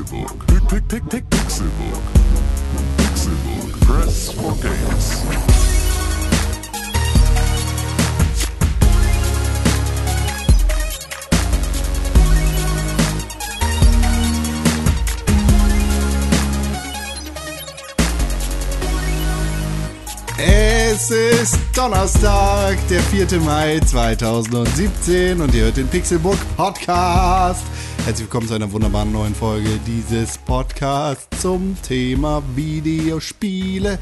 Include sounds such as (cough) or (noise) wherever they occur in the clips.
Pixelbook. Pick, pick, pick, Pixelbook. Pixelbook. Press for games. Es ist Donnerstag, der 4. Mai 2017 und ihr hört den Pixelbook Podcast. Herzlich willkommen zu einer wunderbaren neuen Folge dieses Podcasts zum Thema Videospiele.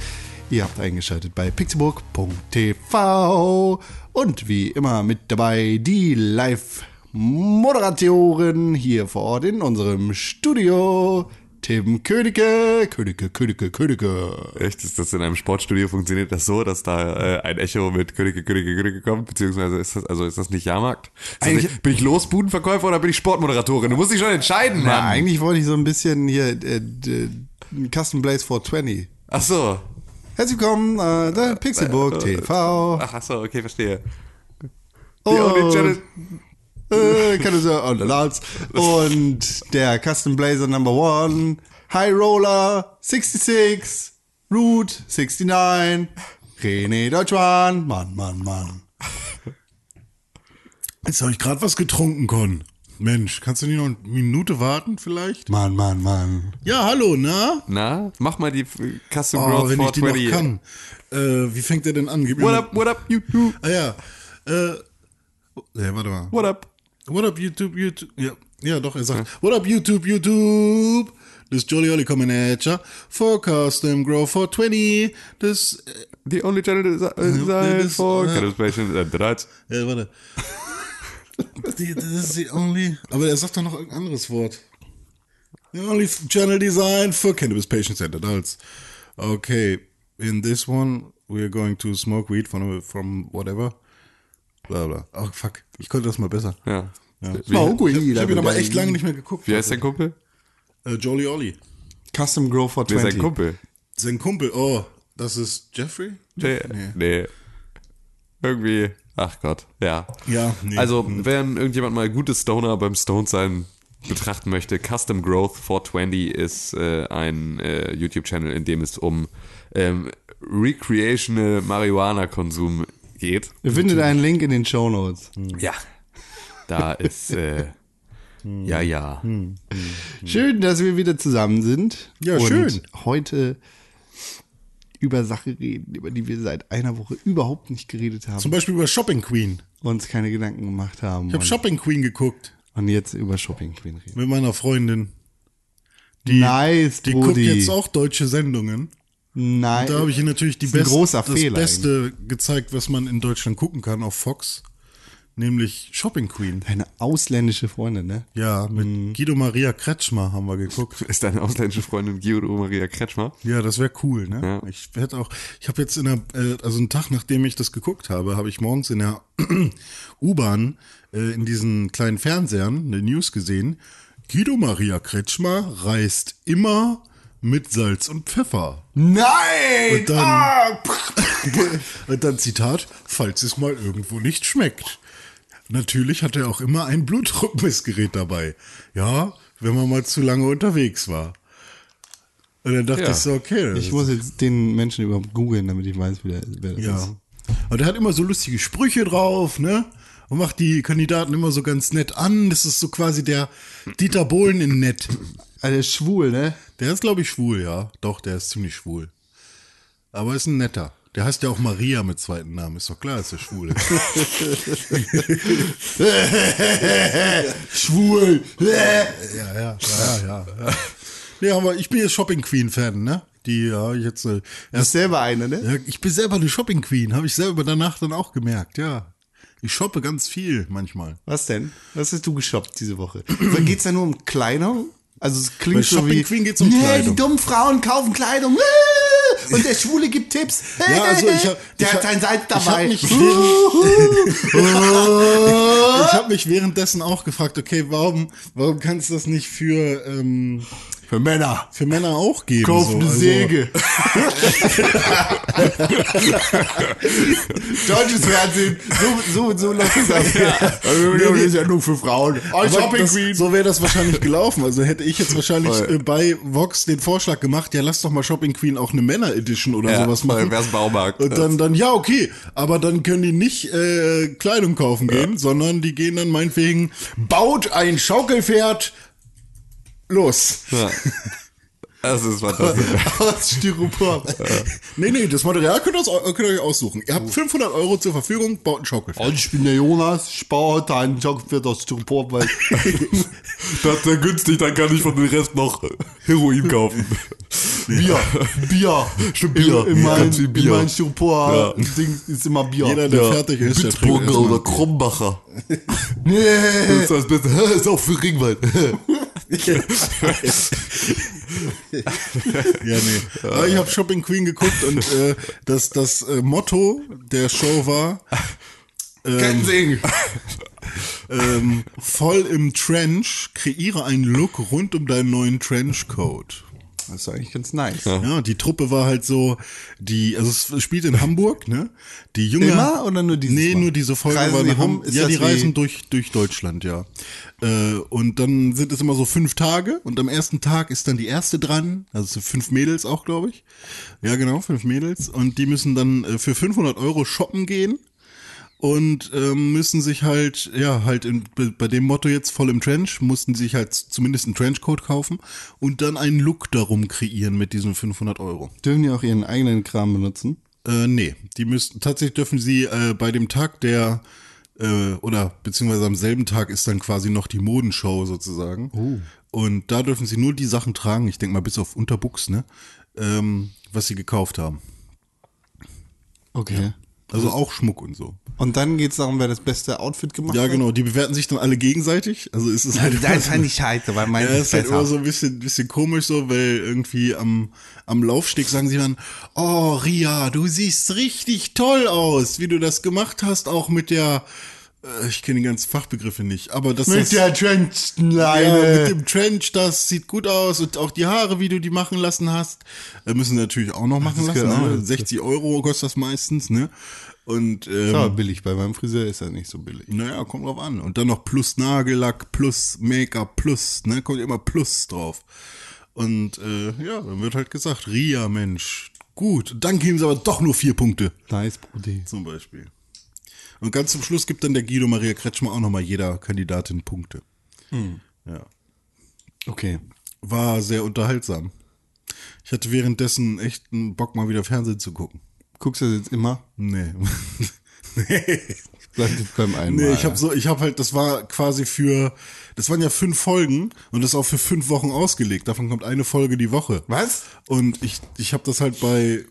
Ihr habt eingeschaltet bei pixelbook.tv und wie immer mit dabei die Live-Moderatoren hier vor Ort in unserem Studio. Tim Königke, Königke, Königke, Königke. Echt? Ist das in einem Sportstudio funktioniert das so, dass da äh, ein Echo mit Könige, Könige, Könige kommt? Beziehungsweise ist das, also ist das nicht Jahrmarkt? Das nicht, bin ich Losbudenverkäufer oder bin ich Sportmoderatorin? Du musst dich schon entscheiden, Ja, Mann. eigentlich wollte ich so ein bisschen hier äh, Custom Blaze 420. Ach so. Herzlich willkommen, äh, der Pixelbook TV. Ach, ach so, okay, verstehe. Und, only channel- äh, kann es ja on the lots. Und der Custom Blazer Number One, High Roller 66, Root 69, René Deutschmann, Mann, Mann, Mann. Jetzt habe ich gerade was getrunken, Con. Mensch, kannst du nicht noch eine Minute warten vielleicht? Mann, Mann, Mann. Ja, hallo, na? Na, mach mal die Custom Oh, Growth wenn ich die noch 420. kann. Äh, wie fängt der denn an? Gib What up, what up, YouTube? Ah ja. Äh, ja, warte mal. What up? What up, YouTube, YouTube? Ja, ja doch, er sagt, What up, YouTube, YouTube? This Jolly Olly coming at ya. For Custom Grow 420. Das, äh, The only channel uh, designed for ja. Cannabis patients and drugs. ja, warte. Das ist the only, aber er sagt doch noch irgendein anderes Wort. The only channel designed for cannabis patients and adults. Okay, in this one we are going to smoke weed from, from whatever. Bla bla. Oh fuck, ich konnte das mal besser. Ja. Wie, Smoke weed, Ich habe ihn aber echt lange nicht mehr geguckt. wie heißt dein Kumpel? Äh, Jolly Olly. Custom Grow Wer ist 420. dein Kumpel? Sein Kumpel, oh, das ist Jeffrey? Nee. nee. Irgendwie, ach Gott, ja. Ja, nee. Also, wenn irgendjemand mal gutes Stoner beim Stone sein betrachten möchte, Custom Growth 420 ist äh, ein äh, YouTube-Channel, in dem es um ähm, recreational Marihuana-Konsum geht. Ihr findet einen Link in den Show Notes. Ja. Da ist, äh, ja, ja. Schön, dass wir wieder zusammen sind. Ja, und schön. heute über Sache reden, über die wir seit einer Woche überhaupt nicht geredet haben, Zum Beispiel über Shopping Queen. uns keine Gedanken gemacht haben. Ich habe Shopping Queen geguckt und jetzt über Shopping Queen reden. mit meiner Freundin. nice, Die guckt Brudi. jetzt auch deutsche Sendungen. Nein. Da habe ich ihr natürlich die best, das Fehler Beste gezeigt, was man in Deutschland gucken kann auf Fox. Nämlich Shopping Queen. Eine ausländische Freundin, ne? Ja, mit Guido Maria Kretschmer haben wir geguckt. (laughs) Ist deine ausländische Freundin Guido Maria Kretschmer? Ja, das wäre cool, ne? Ja. Ich hätte auch, ich habe jetzt in der, äh, also einen Tag nachdem ich das geguckt habe, habe ich morgens in der (clears throat) U-Bahn äh, in diesen kleinen Fernsehern eine News gesehen. Guido Maria Kretschmer reist immer mit Salz und Pfeffer. Nein! Und dann- Ah, (laughs) Und dann Zitat, falls es mal irgendwo nicht schmeckt. Natürlich hat er auch immer ein Blutdruckmessgerät dabei. Ja, wenn man mal zu lange unterwegs war. Und dann dachte Ja. ich so, okay. ich muss jetzt den Menschen überhaupt googeln, damit ich weiß, wer, wer das ja. ist. Und er hat immer so lustige Sprüche drauf, ne? Und macht die Kandidaten immer so ganz nett an. Das ist so quasi der Dieter Bohlen in nett. Also, der ist schwul, ne? Der ist, glaube ich, schwul, ja. Doch, der ist ziemlich schwul. Aber ist ein netter. Der heißt ja auch Maria mit zweiten Namen. Ist doch klar, dass er schwul ist. (laughs) Schwul! ja, ja, ja, ja, ja. Nee, aber ich bin jetzt Shopping Queen Fan, ne? Die, ja, ich jetzt, äh, ist erst, selber eine, ne? ja, ich bin selber eine Shopping Queen, habe ich selber danach dann auch gemerkt, ja. Ich shoppe ganz viel manchmal. Was denn? Was hast du geshoppt diese Woche? Geht's da nur um Kleidung? Also es klingt Bei so Shopping wie, Queen geht's um nee, Kleidung. die dummen Frauen kaufen Kleidung. (laughs) äh, Und der Schwule gibt Tipps. Ja, also ich hab- der ich hat hab- sein Salz ich hab dabei. mich (laughs) (laughs) Ich habe mich währenddessen auch gefragt, okay, warum, warum kannst du das nicht für ähm, Für Männer. für Männer auch geben. Kauf so. eine Also, Säge. (laughs) Deutsches Fernsehen, so, so, so läuft es ab. Also, das ist ja nur für Frauen. Oh, Shopping das, Queen. so wäre das wahrscheinlich gelaufen. Also hätte ich jetzt wahrscheinlich Voll. äh, bei Vox den Vorschlag gemacht, ja, lass doch mal Shopping Queen auch eine Männer-Edition oder Ja, sowas machen. wär's Baumarkt. Und dann, dann, ja, okay. Aber dann können die nicht äh, Kleidung kaufen gehen, sondern die gehen dann meinetwegen, baut ein Schaukelpferd, los. Ja. Das ist fantastisch. (laughs) Aus Styropor. Nee, nee, das Material könnt ihr, könnt ihr euch aussuchen. Ihr habt 500 Euro zur Verfügung, baut ein Schaukelpferd. Und ich bin der Jonas, ich baue heute einen Joggenpferd aus Styropor, weil (laughs) Das ist sehr günstig, dann kann ich von dem Rest noch Heroin kaufen. Bier, Bier. Stimmt, Bier. In, in mein, viel in Bier. mein Styropor-Ding ist immer Bier. Jeder, der fertig ist, der trinkt Bitburger erstmal. oder Krombacher. nee. Das ist das Beste. (laughs) Ist auch für Ringwald. Ja, nee. Aber ich habe Shopping Queen geguckt und äh, das, das äh, Motto der Show war Sing. ähm, voll im Trench, kreiere einen Look rund um deinen neuen Trenchcoat. Das ist eigentlich ganz nice. Ja, die Truppe war halt so, die, also es spielt in Hamburg, ne? Die junge. Immer oder nur dieses Nee, Mal? nur diese Folge Reisen war die nach rum? Ham- Ist Ja, die reisen durch, durch Deutschland, ja. Äh, und dann sind es immer so fünf Tage und am ersten Tag ist dann die erste dran, also so fünf Mädels auch, glaube ich. Ja, genau, fünf Mädels. Und die müssen dann äh, für 500 Euro shoppen gehen und ähm, müssen sich halt, ja, halt in, bei- dem Motto jetzt voll im Trench, mussten sich halt zumindest einen Trenchcoat kaufen und dann einen Look darum kreieren mit diesen 500 Euro. Dürfen die auch ihren eigenen Kram benutzen? Äh, nee, die müssten, tatsächlich dürfen sie äh, bei dem Tag der, äh, oder beziehungsweise am selben Tag ist dann quasi noch die Modenshow sozusagen. Und da dürfen sie nur die Sachen tragen, ich denke mal bis auf Unterbuchs, ne, ähm, was sie gekauft haben. Okay. Also auch Schmuck und so. Und dann geht's darum, wer das beste Outfit gemacht Ja, hat? genau, die bewerten sich dann alle gegenseitig. Also ist es halt Das ist halt nicht scheiße, weil mein Ja, ist ist halt immer so ein bisschen, bisschen komisch so, weil irgendwie am, am Laufsteg sagen sie dann, oh Ria, du siehst richtig toll aus, wie du das gemacht hast, auch mit der, ich kenne die ganzen Fachbegriffe nicht, aber das Mit das, der Trenchleine. ja, mit dem Trench, das sieht gut aus und auch die Haare, wie du die machen lassen hast, äh, müssen natürlich auch noch machen lassen. auch Ne? dazu. 60 Euro kostet das meistens, ne? Und ähm, Aber billig, bei meinem Friseur ist das nicht so billig. naja, kommt drauf an. Und dann noch plus Nagellack, plus Make-up, plus, ne, kommt immer plus drauf. Und äh, ja, dann wird halt gesagt, Ria, Mensch, gut. Dann geben sie aber doch nur vier Punkte, Nice, Bruder. zum Beispiel. Und ganz zum Schluss gibt dann der Guido Maria Kretschmer auch nochmal jeder Kandidatin Punkte. Ja. Okay. War sehr unterhaltsam. Ich hatte währenddessen echt einen Bock, mal wieder Fernsehen zu gucken. Guckst du das jetzt immer? Nee. (laughs) Bleibt jetzt beim einen Nee, ich habe so, ich habe halt, das war quasi für, das waren ja fünf Folgen und das ist auch für fünf Wochen ausgelegt. Davon kommt eine Folge die Woche. Was? Und ich, ich habe das halt bei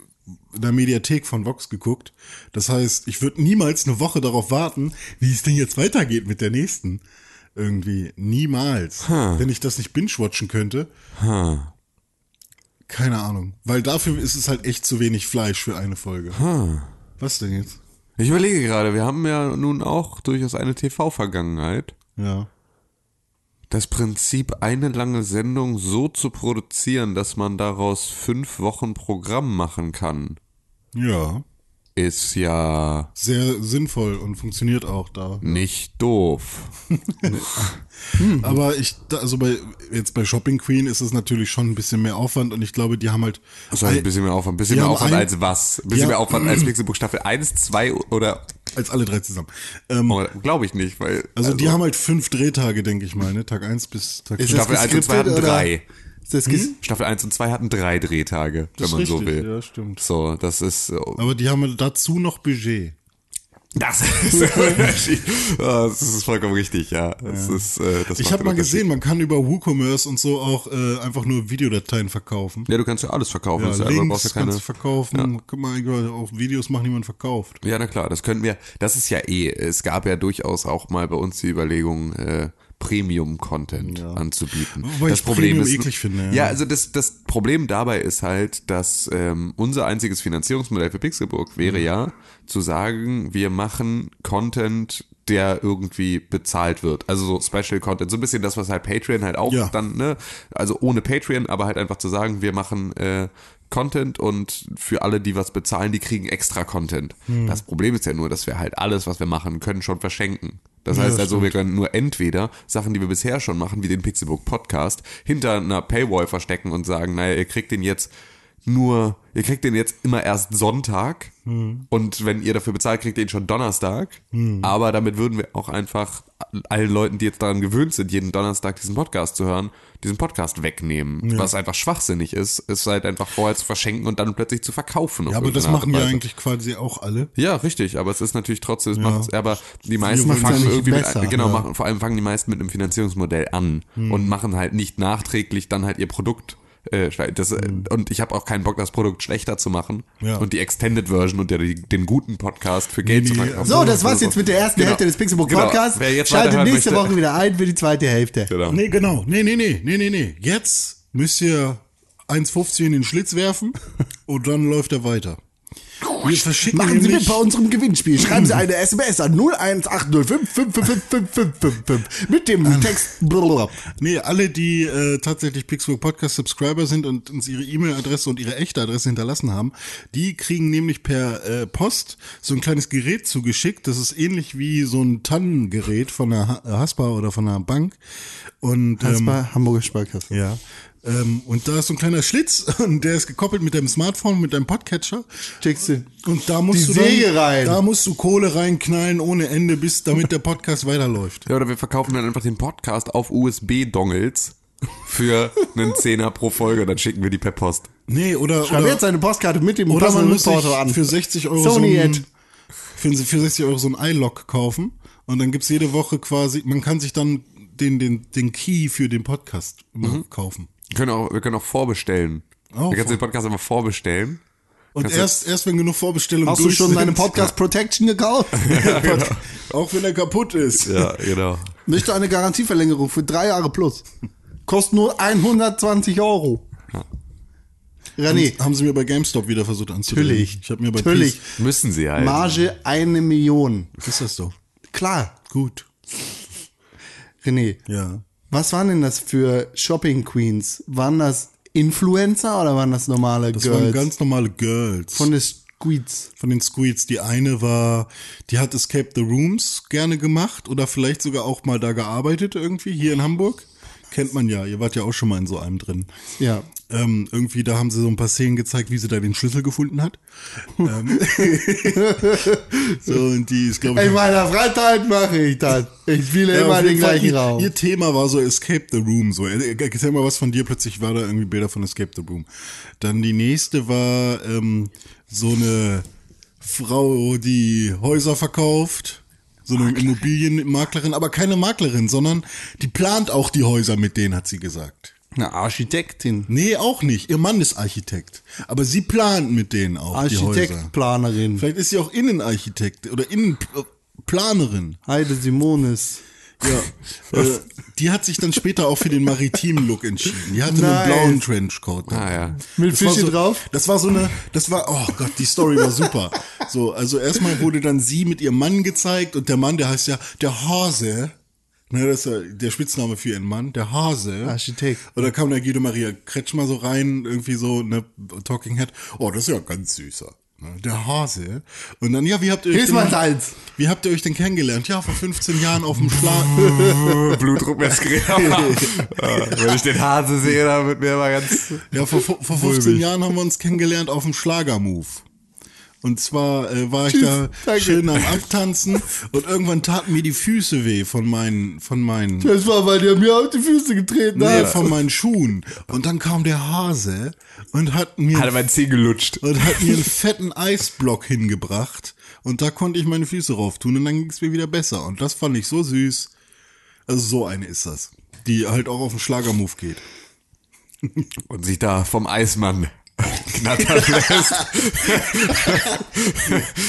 der Mediathek von Vox geguckt. Das heißt, ich würde niemals eine Woche darauf warten, wie es denn jetzt weitergeht mit der nächsten. Irgendwie niemals. Wenn ich das nicht binge-watchen könnte. Keine Ahnung. Weil dafür ist es halt echt zu wenig Fleisch für eine Folge. Was denn jetzt? Ich überlege gerade, wir haben ja nun auch durchaus eine TV-Vergangenheit. Ja. Das Prinzip, eine lange Sendung so zu produzieren, dass man daraus fünf Wochen Programm machen kann, Ja. ist ja Sehr sinnvoll und funktioniert auch da. nicht doof. (laughs) Aber ich, also bei, jetzt bei Shopping Queen ist es natürlich schon ein bisschen mehr Aufwand und ich glaube, die haben halt. Also ein bisschen mehr Aufwand. Ein bisschen mehr Aufwand ein- als was? Ein bisschen Ja. mehr Aufwand als Pixelbook Staffel 1, 2 oder. Als alle drei zusammen. Ähm, Oh, Glaube ich nicht, weil. also, die haben halt fünf Drehtage, denke ich mal, ne? Tag eins bis Tag Ist fünf. Staffel das 1 und 2 hatten drei. Das ges Staffel 1 und 2 hatten drei Drehtage, wenn ist man so richtig, will. ja, stimmt. So, das ist. so- Aber die haben halt dazu noch Budget. Das ist. (laughs) Ja, Das ist vollkommen richtig, ja. Das ist, äh, das Ich macht habe mal gesehen, man kann über WooCommerce und so auch äh, einfach nur Videodateien verkaufen. Ja, du kannst ja alles verkaufen. Ja, ja, du Links brauchst ja keine. kannst du verkaufen. Guck mal, auch Videos machen, die man verkauft. Ja, na klar, das könnten wir. Das ist ja eh. Es gab ja durchaus auch mal bei uns die Überlegung, äh, Premium-Content anzubieten. Wobei ich Premium eklig finde, ja. Ja, also das, das Problem dabei ist halt, dass ähm, unser einziges Finanzierungsmodell für Pixelburg Mhm. wäre ja zu sagen, wir machen Content der irgendwie bezahlt wird. Also so Special Content, so ein bisschen das, was halt Patreon halt auch Ja. dann, ne, also ohne Patreon, aber halt einfach zu sagen, wir machen äh, Content und für alle, die was bezahlen, die kriegen extra Content. Hm. Das Problem ist ja nur, dass wir halt alles, was wir machen, können schon verschenken. Das heißt also, wir können nur entweder Sachen, die wir bisher schon machen, wie den Pixelbook Podcast, hinter einer Paywall verstecken und sagen, naja, ihr kriegt den jetzt nur, ihr kriegt den jetzt immer erst Sonntag und wenn ihr dafür bezahlt, kriegt ihr ihn schon Donnerstag. Aber damit würden wir auch einfach allen Leuten, die jetzt daran gewöhnt sind, jeden Donnerstag diesen Podcast zu hören, diesen Podcast wegnehmen. Was einfach schwachsinnig ist, ist halt einfach vorher zu verschenken und dann plötzlich zu verkaufen. auf Ja, aber das machen ja eigentlich quasi auch alle. Ja, richtig, aber es ist natürlich trotzdem, es macht's, aber die meisten ja fangen nicht irgendwie besser, mit, genau, ja. machen, vor allem fangen die meisten mit einem Finanzierungsmodell an und machen halt nicht nachträglich dann halt ihr Produkt äh, das, äh, und ich habe auch keinen Bock, das Produkt schlechter zu machen Ja. und die Extended Version und der, den guten Podcast für Geld Nee, zu verkaufen. So, das war's jetzt mit der ersten Genau. Hälfte des Pixelbook Genau. Podcasts. Wer jetzt Schaltet nächste möchte- Woche wieder ein für die zweite Hälfte. Genau. Nee, genau. Nee, nee, nee, nee, nee, nee. Jetzt müsst ihr 1,50 in den Schlitz werfen (laughs) und dann läuft er weiter. Verschicken Machen Sie mit bei unserem Gewinnspiel. Schreiben Sie eine SMS an 01805555555 mit dem Text. blablabla. Nee, alle, die äh, tatsächlich Pixel Podcast Subscriber sind und uns ihre E-Mail-Adresse und ihre echte Adresse hinterlassen haben, die kriegen nämlich per äh, Post so ein kleines Gerät zugeschickt. Das ist ähnlich wie so ein Tannengerät von äh, Haspa oder von einer Bank. Und Das ähm, Hamburger Sparkasse. ja. Ähm, und da ist so ein kleiner Schlitz (laughs) und der ist gekoppelt mit deinem Smartphone, mit deinem Podcatcher. Checkst du. Und da musst Die du Säge dann, rein. Da musst du Kohle reinknallen ohne Ende, bis damit der Podcast weiterläuft. Ja, oder wir verkaufen dann einfach den Podcast auf USB-Dongles für einen Zehner pro Folge, dann schicken wir die per Post. Nee, oder Schreib oder, jetzt eine Postkarte mit dem oder man muss an. für 60 Euro Sony so ein, für, für 60 Euro so ein iLock kaufen und dann gibt's jede Woche quasi, man kann sich dann den, den, den Key für den Podcast Mhm. kaufen. Wir können auch, wir können auch vorbestellen. Oh, wir können vor- den Podcast einfach vorbestellen. Und Kannst du- erst, erst wenn genug Vorbestellungen Hast du schon deine Podcast Protection gekauft? (laughs) auch wenn er kaputt ist. Ja, genau. Möchte eine Garantieverlängerung für drei Jahre plus. Kostet nur 120 Euro. René, Haben sie mir bei GameStop wieder versucht anzudrehen. Natürlich. Ich habe mir bei Natürlich. Peace- Müssen sie halt. Marge eine Million. Ist das so? Klar. Gut. René, Ja. Was waren denn das für Shopping Queens? Waren das Influencer oder waren das normale Das Girls? waren ganz normale Girls. Von den Squeeds. von den Squeeds. Die eine war, die hat Escape the Rooms gerne gemacht oder vielleicht sogar auch mal da gearbeitet irgendwie, hier in Hamburg. Kennt man ja, ihr wart ja auch schon mal in so einem drin. Ja. Ähm, irgendwie, da haben sie so ein paar Szenen gezeigt, wie sie da den Schlüssel gefunden hat. ähm, (laughs) so, und die ist, glaube ich, In meiner Freizeit mache ich das. Ich spiele Ja, immer den Fall, gleichen ihr, Raum. Ihr Thema war so Escape the Room. So, Äh, erzähl mal was von dir. Plötzlich war da irgendwie Bilder von Escape the Room. Dann die nächste war ähm, so eine Frau, die Häuser verkauft. So eine Immobilienmaklerin, aber keine Maklerin, sondern die plant auch die Häuser mit denen, hat sie gesagt. Eine Architektin. Nee, auch nicht. Ihr Mann ist Architekt. Aber sie plant mit denen auch die Häuser. Architektplanerin. Vielleicht ist sie auch Innenarchitekt oder Innenplanerin. Heide Simonis. Ja, äh, die hat sich dann später auch für den maritimen Look entschieden. Die hatte Nice. einen blauen Trenchcoat. Ah, ja. Mit Fische so, drauf? Das war so eine, das war, oh Gott, die Story war super. (laughs) So, also erstmal wurde dann sie mit ihrem Mann gezeigt und der Mann, der heißt ja der Hase. Ne, das ist ja der Spitzname für ihren Mann, der Hase. Architekt. Und da kam der Guido Maria Kretschmer so rein, irgendwie so, ne, Talking Head. Oh, das ist ja ganz süßer. Ne, Der Hase. Und dann, ja, wie habt ihr euch mein Salz. wie habt ihr euch denn kennengelernt? Ja, vor 15 Jahren auf dem Schlag. (laughs) Blutdruck messgerät. (laughs) Wenn ich den Hase sehe, dann wird mir immer ganz. Ja, vor vor 15 Jahren haben wir uns kennengelernt auf dem Schlagermove. Und zwar äh, war ich Tschüss, da danke. schön am Abtanzen und irgendwann taten mir die Füße weh von meinen, von meinen, Das war, weil der mir auf die Füße getreten nee, hat. von meinen Schuhen. Und dann kam der Hase und hat mir, Hat er mein Zeh gelutscht. und hat mir einen fetten Eisblock hingebracht. Und da konnte ich meine Füße rauf tun und dann ging es mir wieder besser. Und das fand ich so süß. Also so eine ist das. Die halt auch auf den Schlagermove geht. Und sich da vom Eismann knattern lässt. (laughs)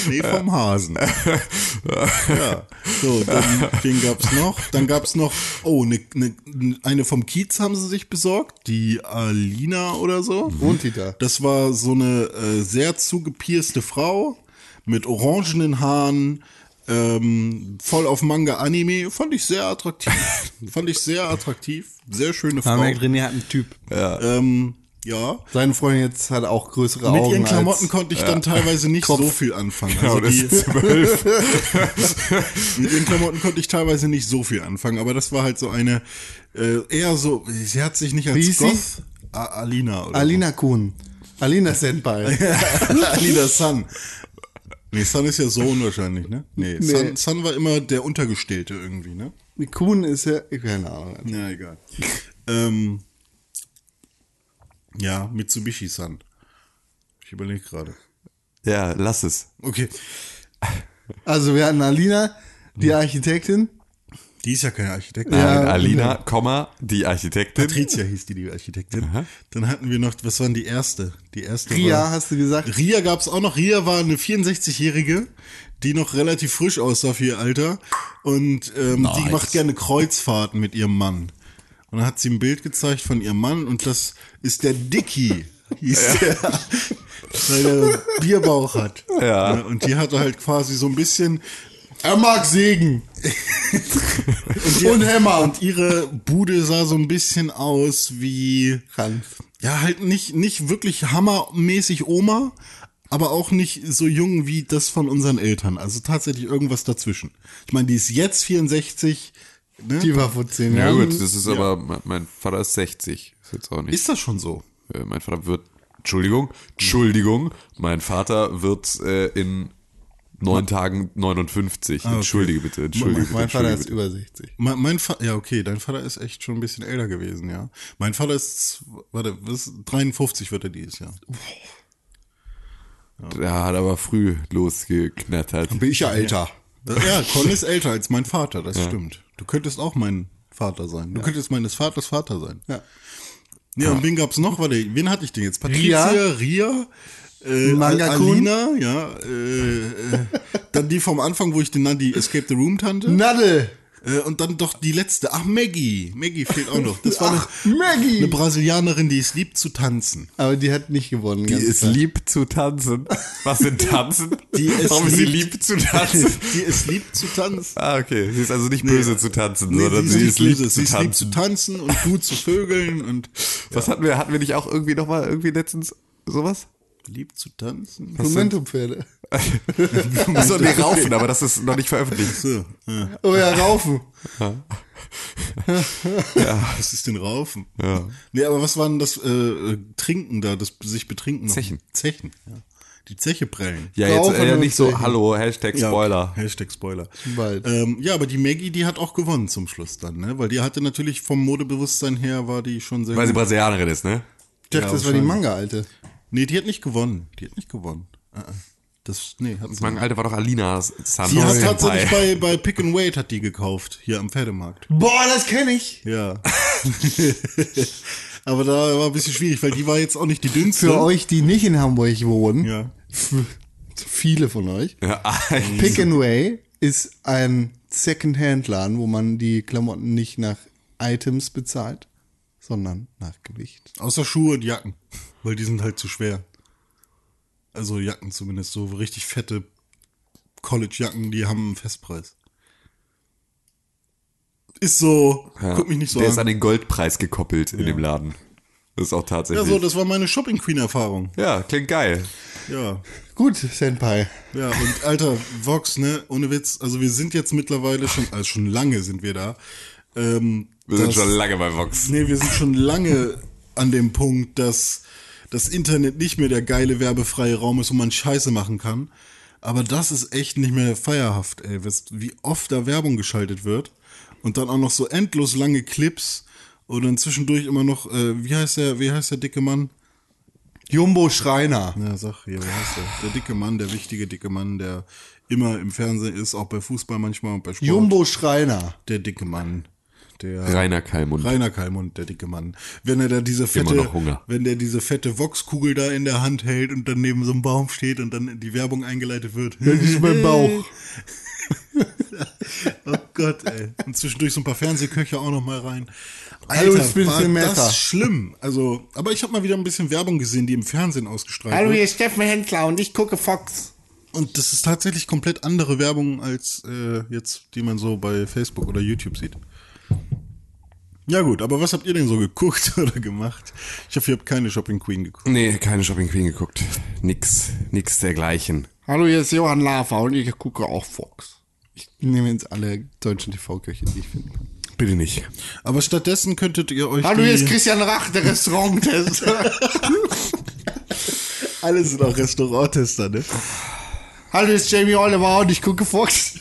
Nee, vom Hasen. ja. So, dann, wen gab's noch? Dann gab's noch, oh, ne, ne, eine vom Kiez haben sie sich besorgt, die Alina oder so. Wohnt die da? Das war so eine äh, sehr zugepierste Frau mit orangenen Haaren, Ähm, voll auf Manga-Anime. Fand ich sehr attraktiv. (laughs) fand ich sehr attraktiv. Sehr schöne Frau. Merkt, René hat einen Typ. Ähm, ja. Seine Freundin jetzt hat auch größere Mit Augen. ihren Klamotten als, konnte ich dann teilweise nicht so viel anfangen. Genau, Also die, zwölf. (laughs) (laughs) mit ihren Klamotten konnte ich teilweise nicht so viel anfangen, aber das war halt so eine, äh, eher so, sie hat sich nicht als Wie? Goth, A Alina oder Alina Kuhn. Alina Senpai. (laughs) Alina Sun. Nee, Sun ist ja so unwahrscheinlich, ne? Nee, Sun, Sun war immer der Untergestellte irgendwie, ne? Die Kuhn ist ja, keine Ahnung. Ja, egal. ähm, ja, Mitsubishi Sun. Ich überlege gerade. ja, lass es. Okay, Also wir hatten Alina, die Architektin. die ist ja keine Architektin. Ja, Nein, Alina, Komma, die Architektin. Patricia hieß die, die Architektin. Dann hatten wir noch, was war denn die erste? Die erste Ria, war, hast du gesagt? Ria gab es auch noch. Ria war eine 64-Jährige, die noch relativ frisch aussah für ihr Alter. Und ähm, die macht gerne Kreuzfahrten mit ihrem Mann. Und dann hat sie ein Bild gezeigt von ihrem Mann und das ist der Dicky, hieß der, weil er Bierbauch hat. Ja. Und die hatte halt quasi so ein bisschen Er mag Segen. und, die, Und Hämmer. Und ihre Bude sah so ein bisschen aus wie Ranz. ja, halt nicht, nicht wirklich hammermäßig Oma, aber auch nicht so jung wie das von unseren Eltern. Also tatsächlich irgendwas dazwischen. Ich meine, die ist jetzt 64. Ne? Die war vor zehn Ja Jahren. gut, das ist aber, mein- Vater ist 60. Ist jetzt auch nicht. Ist das schon so? Äh, mein Vater wird, Entschuldigung, Entschuldigung, mein Vater wird äh, in neun Tagen 59. Entschuldige bitte, entschuldige bitte. Mein Vater ist entschuldige über 60. Mein, mein Vater, ja, okay, dein Vater ist echt schon ein bisschen älter gewesen, ja. Mein Vater ist, warte, was, 53 wird er dieses Jahr. bitte. Der hat aber früh losgeknattert. Bin ich ja älter. Ja, Con ist älter als mein Vater, das stimmt. Du könntest auch mein Vater sein. Du könntest meines Vaters Vater sein. Ja. Ja, und wen gab's noch? Warte, wen hatte ich denn jetzt? Patricia, Ria, äh, Al- Kun. Alina, ja, äh, äh, dann die vom Anfang, wo ich den nannte, die Escape the Room Tante. Nadel. Äh, und dann doch die letzte. Ach, Maggie. Maggie fehlt auch noch. Das war eine, Ach, Maggie. eine Brasilianerin, die es liebt zu tanzen. Aber die hat nicht gewonnen. Die ist klar. lieb zu tanzen. Was sind tanzen? (laughs) Die ist Warum ist sie liebt- lieb zu tanzen? (laughs) Die es liebt zu tanzen. Ah, okay. Sie ist also nicht böse zu tanzen, Nee, sondern sie, ist ist lieb Sie ist lieb tanzen. zu tanzen und gut zu vögeln und Was hatten wir? Hatten wir nicht auch irgendwie nochmal irgendwie letztens sowas? Lieb zu tanzen. Momentum-Pferde. (laughs) Achso, nee, Raufen, aber das ist noch nicht veröffentlicht. So, ja. Oh ja, Raufen. Was ist denn Raufen? Ja. Nee, aber was war denn das äh, äh, Trinken da, das sich betrinken? noch? Zechen. Zechen, ja. Die Zeche prellen. Ja, jetzt äh, und nicht so, Zechen. hallo, Hashtag Ja, Spoiler. okay. Hashtag Spoiler. Bald. Ähm, ja, aber die Maggie, die hat auch gewonnen zum Schluss dann, ne? Weil die hatte natürlich vom Modebewusstsein her, war die schon sehr Weil sie gut. Brasilianerin ist, ne? Ich dachte, Ja, das war die. Manga-Alte. Nee, die hat nicht gewonnen. Die hat nicht gewonnen. Äh, äh. Das, nee, hat sie Mein nicht. Alter war doch Alina San Die hat tatsächlich bei, bei Pick and Wait hat die gekauft, hier am Pferdemarkt. Boah, das kenne ich. Ja. (laughs) aber da war ein bisschen schwierig, weil die war jetzt auch nicht die dünnste. Für euch, die nicht in Hamburg wohnen, Ja. für viele von euch, Ja, Pick and Way ist ein Second-Hand-Laden, wo man die Klamotten nicht nach Items bezahlt, sondern nach Gewicht. Außer Schuhe und Jacken. Weil die sind halt zu schwer. Also Jacken zumindest, so richtig fette College-Jacken, die haben einen Festpreis. Ist so, ja. guck mich nicht so Der an. ist an den Goldpreis gekoppelt in dem Laden. Das ist auch ja, tatsächlich. so, das war meine Shopping Queen-Erfahrung. ja, klingt geil. Ja. Gut, Senpai. Ja, und alter, Vox, ne, ohne Witz, also wir sind jetzt mittlerweile schon, also schon lange sind wir da. Ähm, Wir sind dass- schon lange bei Vox. Nee, wir sind schon lange an dem Punkt, dass das Internet nicht mehr der geile werbefreie Raum ist, wo man Scheiße machen kann. Aber das ist echt nicht mehr feierhaft, ey. Was- Wie oft da Werbung geschaltet wird. Und dann auch noch so endlos lange Clips. Und dann zwischendurch immer noch, äh, wie heißt der, wie heißt der dicke Mann? Jumbo Schreiner. Ja, sag hier, wie heißt der? Der dicke Mann, der wichtige dicke Mann, der immer im Fernsehen ist, auch bei Fußball manchmal und bei Sport. Jumbo Schreiner. Der dicke Mann. Der Rainer Kalmund. Rainer Kalmund, der dicke Mann. Wenn er da diese Immer fette, noch Hunger. wenn der diese fette Vox-Kugel da in der Hand hält und dann neben so einem Baum steht und dann die Werbung eingeleitet wird. Das ist mein Bauch. (laughs) oh Gott, ey. Und zwischendurch so ein paar Fernsehköche auch noch mal rein. Hallo, Alter, ich bin's, war Messer. das schlimm. Also, aber ich habe mal wieder ein bisschen Werbung gesehen, die im Fernsehen ausgestrahlt Hallo, wird. hier ist Steffen Hensler und ich gucke Fox. Und das ist tatsächlich komplett andere Werbung als äh, jetzt, die man so bei Facebook oder YouTube sieht. Ja gut, aber was habt ihr denn so geguckt (laughs) oder gemacht? Ich hoffe, ihr habt keine Shopping Queen geguckt. Nee, keine Shopping Queen geguckt. Nix, nix dergleichen. Hallo, hier ist Johann Lava und ich gucke auch Fox. Ich nehme jetzt alle deutschen TV-Köche, die ich finde. Bitte nicht. Aber stattdessen könntet ihr euch Hallo, hier ist Christian Rach, der Restauranttester. (laughs) alle sind auch Restauranttester, ne? Hallo, hier ist Jamie Oliver und ich gucke Fox.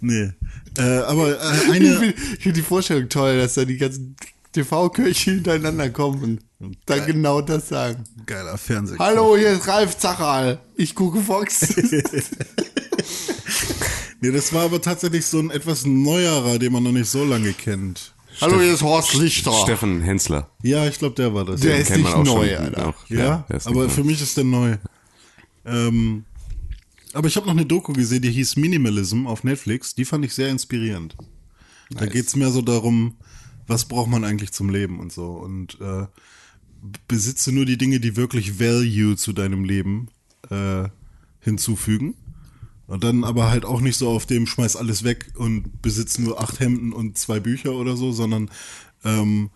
Nee. Äh, aber äh, Ich eine finde find die Vorstellung toll, dass da die ganzen TV-Köche hintereinander kommen und dann genau das sagen. geiler Fernseh. Hallo, hier ist Ralf Zachal. Ich gucke Fox. (laughs) Nee, das war aber tatsächlich so ein etwas neuerer, den man noch nicht so lange kennt. Hallo, hier ist Horst Lichter. Steffen Hensler. Ja, ich glaube, der war das. Der ja. ist nicht neu, schon. Alter. Auch, Ja, ist aber für mich ist der neu. Ähm, aber ich habe noch eine Doku gesehen, die hieß Minimalism auf Netflix. Die fand ich sehr inspirierend. Da geht's mehr so darum, was braucht man eigentlich zum Leben und so. Und äh, besitze nur die Dinge, die wirklich Value zu deinem Leben äh, hinzufügen. Und dann aber halt auch nicht so auf dem schmeiß alles weg und besitze nur acht Hemden und zwei Bücher oder so, sondern ähm,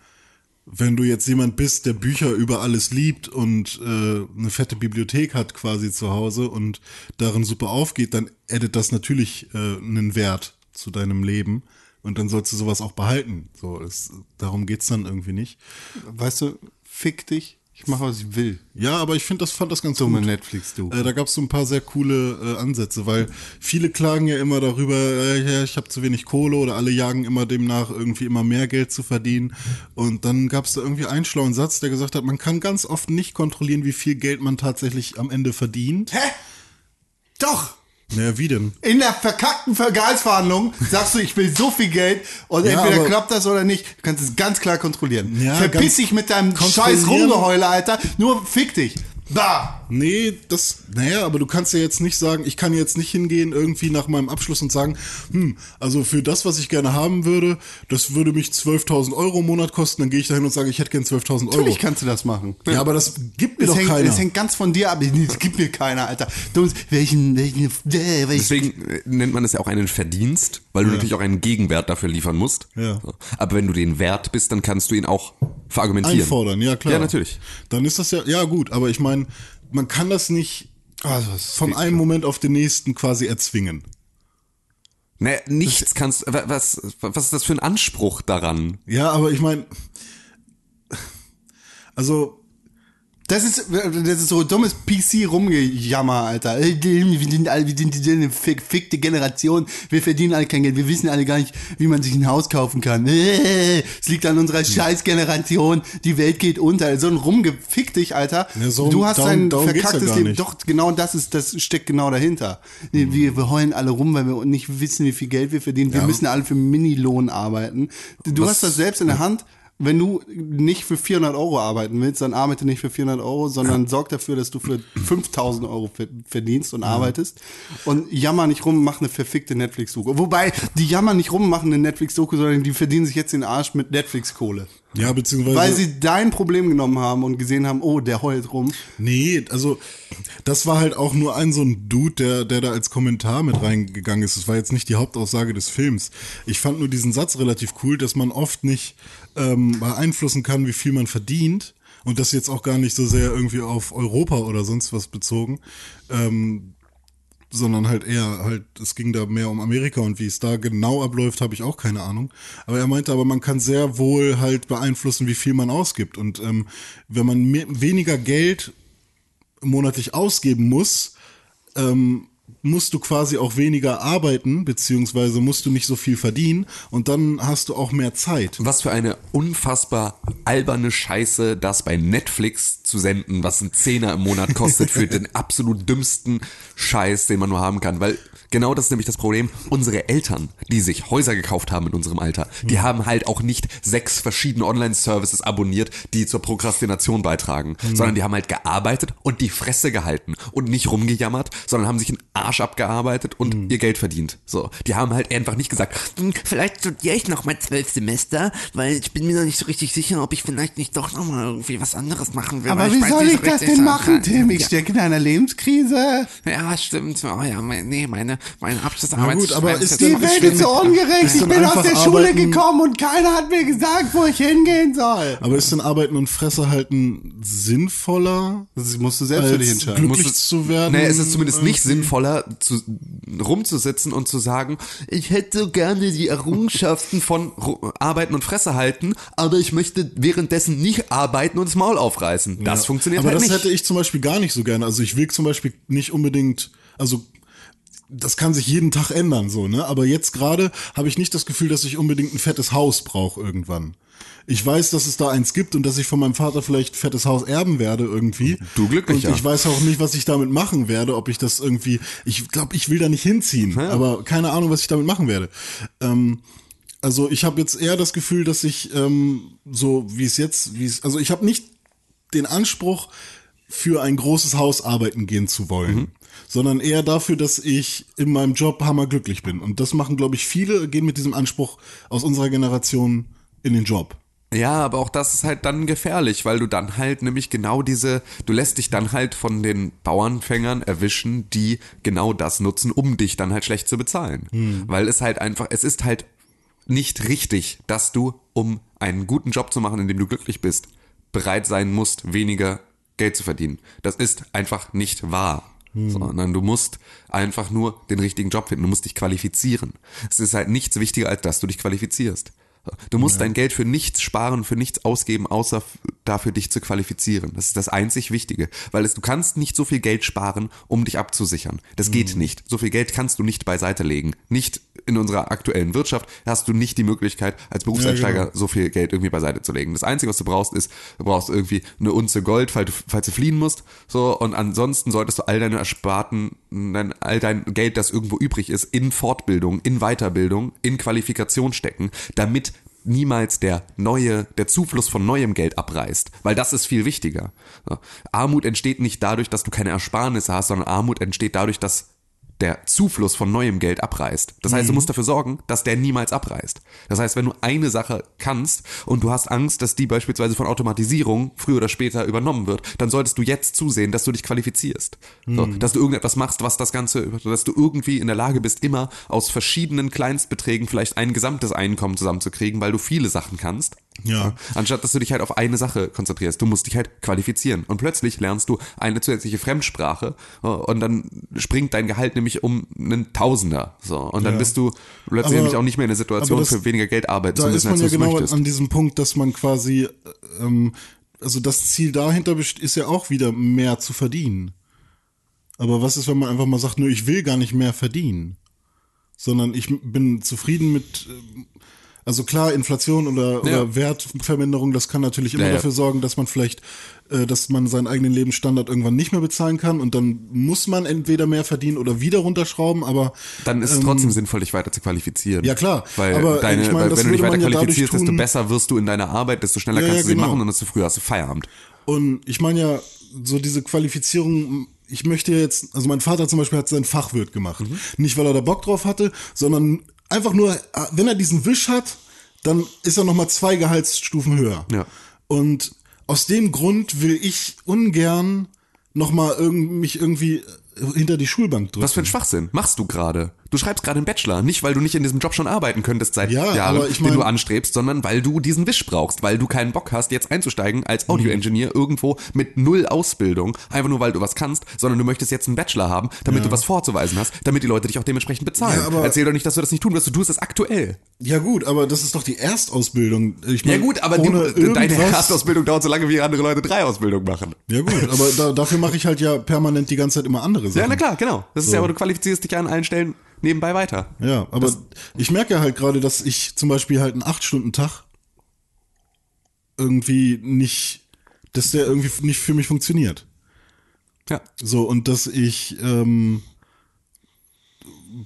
wenn du jetzt jemand bist, der Bücher über alles liebt und äh, eine fette Bibliothek hat quasi zu Hause und darin super aufgeht, dann addet das natürlich äh, einen Wert zu deinem Leben und dann sollst du sowas auch behalten. So, es, darum geht's dann irgendwie nicht. Weißt du, fick dich. Ich mache, was ich will. Ja, aber ich finde das fand das ganz Dumme gut. Netflix, du. Äh, da gab es so ein paar sehr coole äh, Ansätze, weil viele klagen ja immer darüber, äh, ja, ich habe zu wenig Kohle oder alle jagen immer demnach irgendwie immer mehr Geld zu verdienen. Und dann gab es da irgendwie einen schlauen Satz, der gesagt hat, man kann ganz oft nicht kontrollieren, wie viel Geld man tatsächlich am Ende verdient. Hä? Doch! Naja, wie denn? In der verkackten Gehaltsverhandlung sagst du, ich will so viel Geld und Ja, entweder klappt das oder nicht. Du kannst es ganz klar kontrollieren. Ja, Verpiss dich mit deinem scheiß Rumgeheule, Alter. Nur fick dich. Da! Nee, das, naja, aber du kannst ja jetzt nicht sagen, ich kann jetzt nicht hingehen irgendwie nach meinem Abschluss und sagen, hm, also für das, was ich gerne haben würde, das würde mich 12.000 Euro im Monat kosten, dann gehe ich dahin und sage, ich hätte gern 12.000 Euro. Natürlich kannst du das machen. Ja, aber das gibt mir Es doch hängt, keiner. es hängt ganz von dir ab. Es gibt mir keiner, Alter. Du, welchen, welchen, welchen Deswegen äh, nennt man es ja auch einen Verdienst, weil du natürlich auch einen Gegenwert dafür liefern musst. Ja. Aber wenn du den wert bist, dann kannst du ihn auch verargumentieren. Einfordern, ja klar. Ja, natürlich. Dann ist das ja, ja gut, aber ich meine, man kann das nicht Also, das von einem Moment auf den nächsten quasi erzwingen. Naja, nichts kannst, wa- was, was ist das für ein Anspruch daran? Ja, aber ich meine, also Das ist, das ist so dummes PC-Rumgejammer, Alter. Wir sind alle, wir sind eine fickte Generation. Wir verdienen alle kein Geld. Wir wissen alle gar nicht, wie man sich ein Haus kaufen kann. Äh, Es liegt an unserer Scheiß-Generation. Die Welt geht unter. So ein Rumgefick dich, Alter. Ja, so- du hast darum- ein ja verkacktes gar Leben. nicht. Doch, genau das ist, das steckt genau dahinter. Wir, wir heulen alle rum, weil wir nicht wissen, wie viel Geld wir verdienen. Wir müssen alle für Minilohn arbeiten. Du Was- hast das selbst in der Hand. Wenn du nicht für 400 Euro arbeiten willst, dann arbeite nicht für 400 Euro, sondern sorg dafür, dass du für 5000 Euro ver- verdienst und arbeitest. Und jammer nicht rum, mach eine verfickte Netflix-Doku. Wobei, die jammern nicht rum, machen eine Netflix-Doku, sondern die verdienen sich jetzt den Arsch mit Netflix-Kohle. ja, beziehungsweise Weil sie dein Problem genommen haben und gesehen haben, oh, der heult rum. Nee, also das war halt auch nur ein so ein Dude, der, der da als Kommentar mit reingegangen ist. Das war jetzt nicht die Hauptaussage des Films. Ich fand nur diesen Satz relativ cool, dass man oft nicht ähm, beeinflussen kann, wie viel man verdient. Und das jetzt auch gar nicht so sehr irgendwie auf Europa oder sonst was bezogen. Ähm, sondern halt eher halt, es ging da mehr um Amerika und wie es da genau abläuft, habe ich auch keine Ahnung. Aber er meinte, aber man kann sehr wohl halt beeinflussen, wie viel man ausgibt. Und ähm, wenn man mehr, weniger Geld monatlich ausgeben muss, ähm, musst du quasi auch weniger arbeiten, beziehungsweise musst du nicht so viel verdienen und dann hast du auch mehr Zeit. Was für eine unfassbar alberne Scheiße, das bei Netflix zu senden, was ein Zehner im Monat kostet für (laughs) den absolut dümmsten Scheiß, den man nur haben kann. Weil Genau das ist nämlich das Problem. Unsere Eltern, die sich Häuser gekauft haben in unserem Alter, die haben halt auch nicht sechs verschiedene Online-Services abonniert, die zur Prokrastination beitragen, sondern die haben halt gearbeitet und die Fresse gehalten und nicht rumgejammert, sondern haben sich einen Arsch abgearbeitet und ihr Geld verdient. So, die haben halt einfach nicht gesagt, "Hm, vielleicht studiere ich noch mal zwölf Semester, weil ich bin mir noch nicht so richtig sicher, ob ich vielleicht nicht doch noch mal irgendwie was anderes machen will. Aber wie weiß soll ich das denn machen, Tim? Ich Ja. stecke in einer Lebenskrise. Ja, stimmt. Oh ja, nee, meine, meine Abschlussarbeit. gut, aber ist Die Welt ist so ungerecht. Ich bin aus der Schule arbeiten- gekommen und keiner hat mir gesagt, wo ich hingehen soll. Aber ist denn Arbeiten und Fresse halten sinnvoller, Das musst du selbst für dich entscheiden. glücklich Muss es- zu werden? Nee, es ist zumindest nicht sinnvoller, zu, rumzusitzen und zu sagen, ich hätte gerne die Errungenschaften von Arbeiten und Fresse halten, aber ich möchte währenddessen nicht arbeiten und das Maul aufreißen. Das Ja. funktioniert Aber halt das nicht. hätte ich zum Beispiel gar nicht so gerne. Also ich will zum Beispiel nicht unbedingt, also das kann sich jeden Tag ändern, so, ne? Aber jetzt gerade habe ich nicht das Gefühl, dass ich unbedingt ein fettes Haus brauche irgendwann. Ich weiß, dass es da eins gibt und dass ich von meinem Vater vielleicht ein fettes Haus erben werde irgendwie. Du glücklicher. Und ich weiß auch nicht, was ich damit machen werde, ob ich das irgendwie, ich glaube, ich will da nicht hinziehen, aber keine Ahnung, was ich damit machen werde. Ähm, also ich habe jetzt eher das Gefühl, dass ich ähm, so wie es jetzt, wie es, also ich habe nicht den Anspruch, für ein großes Haus arbeiten gehen zu wollen, sondern eher dafür, dass ich in meinem Job hammerglücklich bin. Und das machen, glaube ich, viele, gehen mit diesem Anspruch aus unserer Generation in den Job. Ja, aber auch das ist halt dann gefährlich, weil du dann halt nämlich genau diese, du lässt dich dann halt von den Bauernfängern erwischen, die genau das nutzen, um dich dann halt schlecht zu bezahlen. Weil es halt einfach, es ist halt nicht richtig, dass du, um einen guten Job zu machen, in dem du glücklich bist, bereit sein musst, weniger Geld zu verdienen. Das ist einfach nicht wahr. Sondern du musst einfach nur den richtigen Job finden. Du musst dich qualifizieren. Es ist halt nichts wichtiger, als dass du dich qualifizierst. Du musst dein Geld für nichts sparen, für nichts ausgeben, außer dafür dich zu qualifizieren. Das ist das einzig Wichtige, weil es, du kannst nicht so viel Geld sparen, um dich abzusichern. Das geht nicht. So viel Geld kannst du nicht beiseite legen. Nicht in unserer aktuellen Wirtschaft hast du nicht die Möglichkeit, als Berufseinsteiger so viel Geld irgendwie beiseite zu legen. Das Einzige, was du brauchst, ist, du brauchst irgendwie eine Unze Gold, falls du, falls du fliehen musst. So, und ansonsten solltest du all deine Ersparten, dein, all dein Geld, das irgendwo übrig ist, in Fortbildung, in Weiterbildung, in Qualifikation stecken, damit niemals der neue, der Zufluss von neuem Geld abreißt, weil das ist viel wichtiger. Armut entsteht nicht dadurch, dass du keine Ersparnisse hast, sondern Armut entsteht dadurch, dass der Zufluss von neuem Geld abreißt. Das heißt, du musst dafür sorgen, dass der niemals abreißt. Das heißt, wenn du eine Sache kannst und du hast Angst, dass die beispielsweise von Automatisierung früher oder später übernommen wird, dann solltest du jetzt zusehen, dass du dich qualifizierst. So, dass du irgendetwas machst, was das Ganze, dass du irgendwie in der Lage bist, immer aus verschiedenen Kleinstbeträgen vielleicht ein gesamtes Einkommen zusammenzukriegen, weil du viele Sachen kannst. Ja. Anstatt dass du dich halt auf eine Sache konzentrierst. Du musst dich halt qualifizieren. Und plötzlich lernst du eine zusätzliche Fremdsprache äh, und dann springt dein Gehalt nämlich um einen Tausender. So. Und dann Ja. bist du plötzlich nämlich auch nicht mehr in der Situation, das- für weniger Geld arbeiten zu ist müssen, man als ja du es genau möchtest. an diesem Punkt, dass man quasi, ähm, also das Ziel dahinter ist ja auch wieder mehr zu verdienen. Aber was ist, wenn man einfach mal sagt, nö, ich will gar nicht mehr verdienen, sondern ich bin zufrieden mit, ähm, also klar, Inflation oder, Ja. oder Wertverminderung, das kann natürlich immer Ja, dafür sorgen, dass man vielleicht, äh, dass man seinen eigenen Lebensstandard irgendwann nicht mehr bezahlen kann und dann muss man entweder mehr verdienen oder wieder runterschrauben, aber dann ist es trotzdem sinnvoll, dich weiter zu qualifizieren. ähm, Ja, klar. Weil, Aber, deine, ich meine, weil wenn du dich weiter qualifizierst, desto tun- besser wirst du in deiner Arbeit, desto schneller kannst du sie genau. machen und desto früher hast du Feierabend. Und ich meine ja, so diese Qualifizierung, ich möchte jetzt, also mein Vater zum Beispiel hat seinen Fachwirt gemacht. Mhm. Nicht, weil er da Bock drauf hatte, sondern einfach nur, wenn er diesen Wisch hat, dann ist er nochmal zwei Gehaltsstufen höher. Ja. Und aus dem Grund will ich ungern nochmal irgend, mich irgendwie hinter die Schulbank drücken. Was für ein Schwachsinn machst du gerade? Du schreibst gerade einen Bachelor, nicht weil du nicht in diesem Job schon arbeiten könntest seit Ja, Jahren, ich den mein- du anstrebst, sondern weil du diesen Wisch brauchst, weil du keinen Bock hast, jetzt einzusteigen als Audio-Engineer irgendwo mit null Ausbildung, einfach nur weil du was kannst, sondern du möchtest jetzt einen Bachelor haben, damit du was vorzuweisen hast, damit die Leute dich auch dementsprechend bezahlen. Ja, Erzähl doch nicht, dass du das nicht tun wirst, du tust es aktuell. Ja gut, aber das ist doch die Erstausbildung. Ich Ja mein, gut, aber die, deine Erstausbildung dauert so lange, wie andere Leute drei Ausbildungen machen. Ja gut, aber da, dafür mache ich halt ja permanent die ganze Zeit immer andere Sachen. Ja, na klar, genau. Das ist ja, aber du qualifizierst dich ja an allen Stellen nebenbei weiter. Ja, aber ich merke halt gerade, dass ich zum Beispiel halt einen 8-Stunden-Tag irgendwie nicht, dass der irgendwie nicht für mich funktioniert. Ja. So, und dass ich ähm,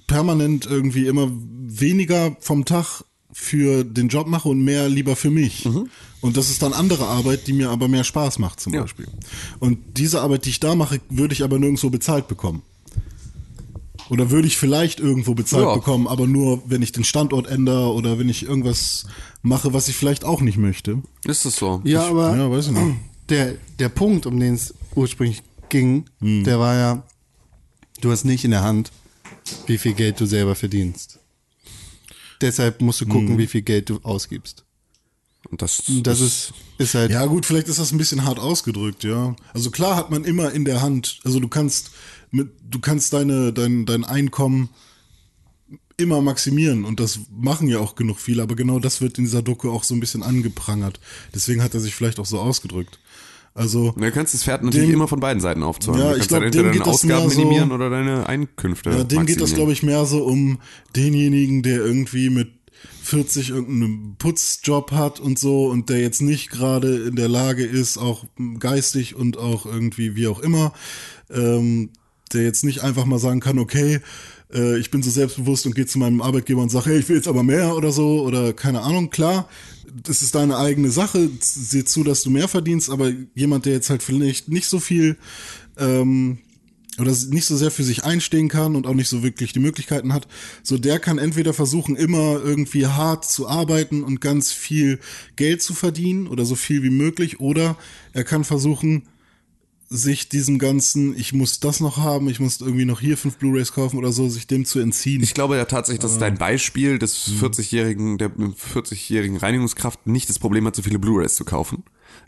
permanent irgendwie immer weniger vom Tag für den Job mache und mehr lieber für mich. Und das ist dann andere Arbeit, die mir aber mehr Spaß macht zum Ja. Beispiel. Und diese Arbeit, die ich da mache, würde ich aber nirgendwo bezahlt bekommen. Oder würde ich vielleicht irgendwo bezahlt Ja. bekommen, aber nur, wenn ich den Standort ändere oder wenn ich irgendwas mache, was ich vielleicht auch nicht möchte. Ist es so? Ja, aber ja, weiß ich nicht. Der, der Punkt, um den es ursprünglich ging, Hm. der war ja, du hast nicht in der Hand, wie viel Geld du selber verdienst. Deshalb musst du Hm. gucken, wie viel Geld du ausgibst. Und das, Das ist, ist halt, Ja, gut, vielleicht ist das ein bisschen hart ausgedrückt, ja. Also klar hat man immer in der Hand, also du kannst mit, du kannst deine, dein, dein Einkommen immer maximieren und das machen ja auch genug viele, aber genau das wird in dieser Doku auch so ein bisschen angeprangert. Deswegen hat er sich vielleicht auch so ausgedrückt. Also, Du kannst das Pferd natürlich Dem- immer von beiden Seiten aufzäumen. Ja, ich kannst glaub, dann dem geht das mehr Ausgaben so- minimieren oder deine Einkünfte. ja, dem geht das, glaube ich, mehr so um denjenigen, der irgendwie mit 40 irgendeinen Putzjob hat und so und der jetzt nicht gerade in der Lage ist, auch geistig und auch irgendwie wie auch immer, ähm, der jetzt nicht einfach mal sagen kann, okay, äh, ich bin so selbstbewusst und gehe zu meinem Arbeitgeber und sage, hey, ich will jetzt aber mehr oder so oder keine Ahnung, klar, das ist deine eigene Sache, sieh zu, dass du mehr verdienst, aber jemand, der jetzt halt vielleicht nicht so viel ähm, oder nicht so sehr für sich einstehen kann und auch nicht so wirklich die Möglichkeiten hat, so der kann entweder versuchen, immer irgendwie hart zu arbeiten und ganz viel Geld zu verdienen oder so viel wie möglich, oder er kann versuchen, sich diesem ganzen, ich muss das noch haben, ich muss irgendwie noch hier fünf Blu-rays kaufen oder so, sich dem zu entziehen. Ich glaube ja tatsächlich, dass dein Beispiel des Hm. 40-jährigen, der 40-jährigen Reinigungskraft nicht das Problem hat, so viele Blu-rays zu kaufen.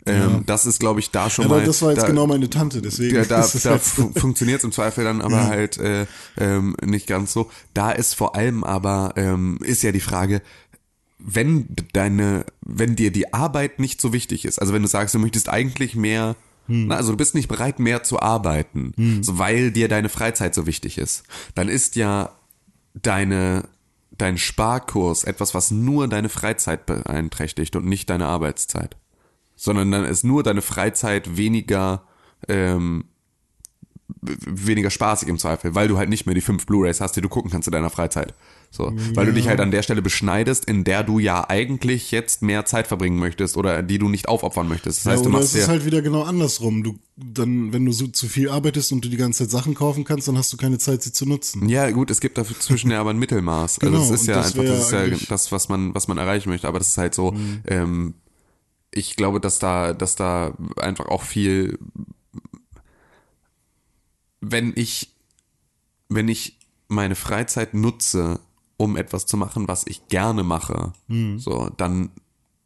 Ähm, das ist, glaube ich, da schon aber mal. das war jetzt da, genau meine Tante, deswegen. Ja, da, (laughs) ist es da fu funktioniert im Zweifel dann aber halt äh, ähm, nicht ganz so. Da ist vor allem aber, ähm, ist ja die Frage, wenn deine, wenn dir die Arbeit nicht so wichtig ist, also wenn du sagst, du möchtest eigentlich mehr, na, also du bist nicht bereit, mehr zu arbeiten, so, weil dir deine Freizeit so wichtig ist, dann ist ja deine, dein Sparkurs etwas, was nur deine Freizeit beeinträchtigt und nicht deine Arbeitszeit. Sondern dann ist nur deine Freizeit weniger, ähm, weniger spaßig im Zweifel, weil du halt nicht mehr die fünf Blu-rays hast, die du gucken kannst in deiner Freizeit. So, weil du dich halt an der Stelle beschneidest, in der du ja eigentlich jetzt mehr Zeit verbringen möchtest oder die du nicht aufopfern möchtest. Das heißt, ja, du oder machst es ist halt wieder genau andersrum. Du dann, wenn du so zu viel arbeitest und du die ganze Zeit Sachen kaufen kannst, dann hast du keine Zeit, sie zu nutzen. Ja, gut, es gibt dazwischen ja aber ein Mittelmaß. Genau, also das ist ja das einfach, das ist ja Mhm. das, was man, was man erreichen möchte. Aber das ist halt so, ähm, ich glaube, dass da, dass da einfach auch viel, wenn ich, wenn ich meine Freizeit nutze, um etwas zu machen, was ich gerne mache, Mhm. so, dann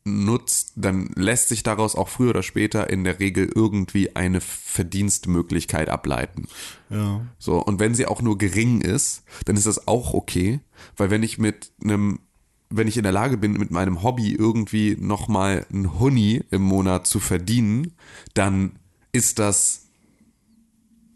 nutzt, dann lässt sich daraus auch früher oder später in der Regel irgendwie eine Verdienstmöglichkeit ableiten. Ja. So, und wenn sie auch nur gering ist, dann ist das auch okay, weil wenn ich mit einem, wenn ich in der Lage bin, mit meinem Hobby irgendwie nochmal ein Huni im Monat zu verdienen, dann ist das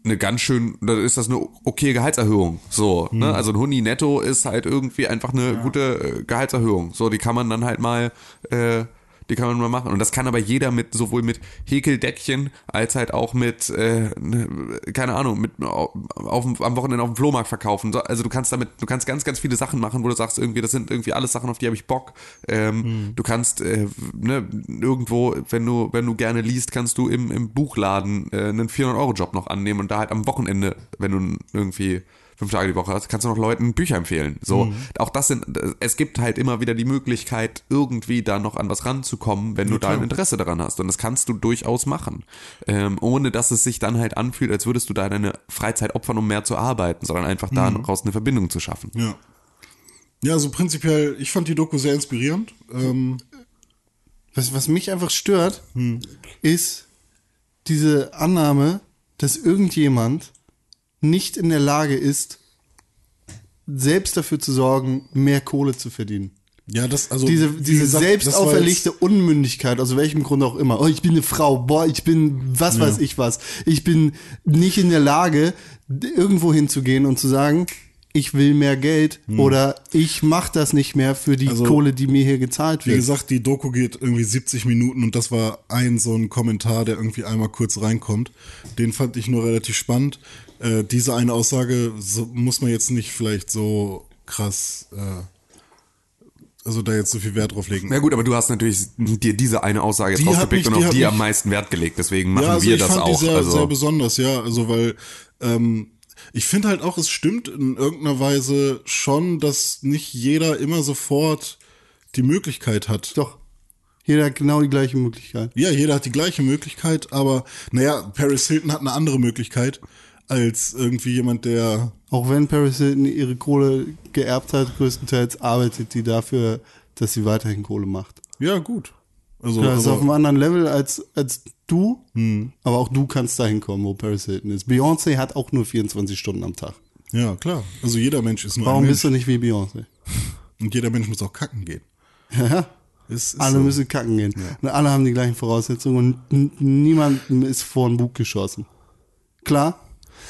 eine ganz schön, dann ist das eine okay Gehaltserhöhung. So, ne? Also ein Huni netto ist halt irgendwie einfach eine gute äh, Gehaltserhöhung. So, die kann man dann halt mal, äh, die kann man mal machen. Und das kann aber jeder mit, sowohl mit Häkeldeckchen als halt auch mit, äh, ne, keine Ahnung, mit auf, auf, am Wochenende auf dem Flohmarkt verkaufen. So, Also du kannst damit, du kannst ganz, ganz viele Sachen machen, wo du sagst, irgendwie, das sind irgendwie alles Sachen, auf die habe ich Bock. Ähm, Du kannst äh, ne, irgendwo, wenn du, wenn du gerne liest, kannst du im, im Buchladen äh, einen 400-Euro-Job noch annehmen und da halt am Wochenende, wenn du irgendwie fünf Tage die Woche hast, kannst du noch Leuten Bücher empfehlen. So, auch das sind, es gibt halt immer wieder die Möglichkeit, irgendwie da noch an was ranzukommen, wenn du da ein Interesse daran hast. Und das kannst du durchaus machen. Ähm, ohne dass es sich dann halt anfühlt, als würdest du da deine Freizeit opfern, um mehr zu arbeiten, sondern einfach daraus eine Verbindung zu schaffen. Ja. Ja, also prinzipiell, ich fand die Doku sehr inspirierend. Ähm, was, was mich einfach stört, ist diese Annahme, dass irgendjemand nicht in der Lage ist, selbst dafür zu sorgen, mehr Kohle zu verdienen. ja, das, also. Diese, wie diese gesagt, selbst auferlegte Unmündigkeit, aus welchem Grund auch immer. Oh, ich bin eine Frau, boah, ich bin was weiß ich was. Ich bin nicht in der Lage, irgendwo hinzugehen und zu sagen, ich will mehr Geld oder ich mach das nicht mehr für die Hm. Also, Kohle, die mir hier gezahlt Wie wird. gesagt, die Doku geht irgendwie 70 Minuten und das war ein so ein Kommentar, der irgendwie einmal kurz reinkommt. Den fand ich nur relativ spannend. Äh, diese eine Aussage so, muss man jetzt nicht vielleicht so krass, äh, also da jetzt so viel Wert drauf legen. Na gut, aber du hast natürlich dir diese eine Aussage jetzt Die rausgepickt mich- und die auf die mich- am meisten Wert gelegt. Deswegen machen also wir ich das fand auch. Die sehr, also, sehr besonders, ja. Also weil ähm, ich finde halt auch, es stimmt in irgendeiner Weise schon, dass nicht jeder immer sofort die Möglichkeit hat. Doch. Jeder hat genau die gleiche Möglichkeit. Ja, jeder hat die gleiche Möglichkeit, aber naja, Paris Hilton hat eine andere Möglichkeit als irgendwie jemand, der Auch wenn Paris Hilton ihre Kohle geerbt hat, größtenteils arbeitet die dafür, dass sie weiterhin Kohle macht. ja gut. Also Ja, das ist auf einem anderen Level als, als du, aber auch du kannst dahin kommen, wo Paris Hilton ist. Beyoncé hat auch nur 24 Stunden am Tag. ja klar. Also jeder Mensch ist nur Warum ein bist Mensch du nicht wie Beyoncé? (laughs) und jeder Mensch muss auch kacken gehen. Ja, Es ist alle so. müssen kacken gehen. Und alle haben die gleichen Voraussetzungen und niemand ist vor den Bug geschossen. Klar,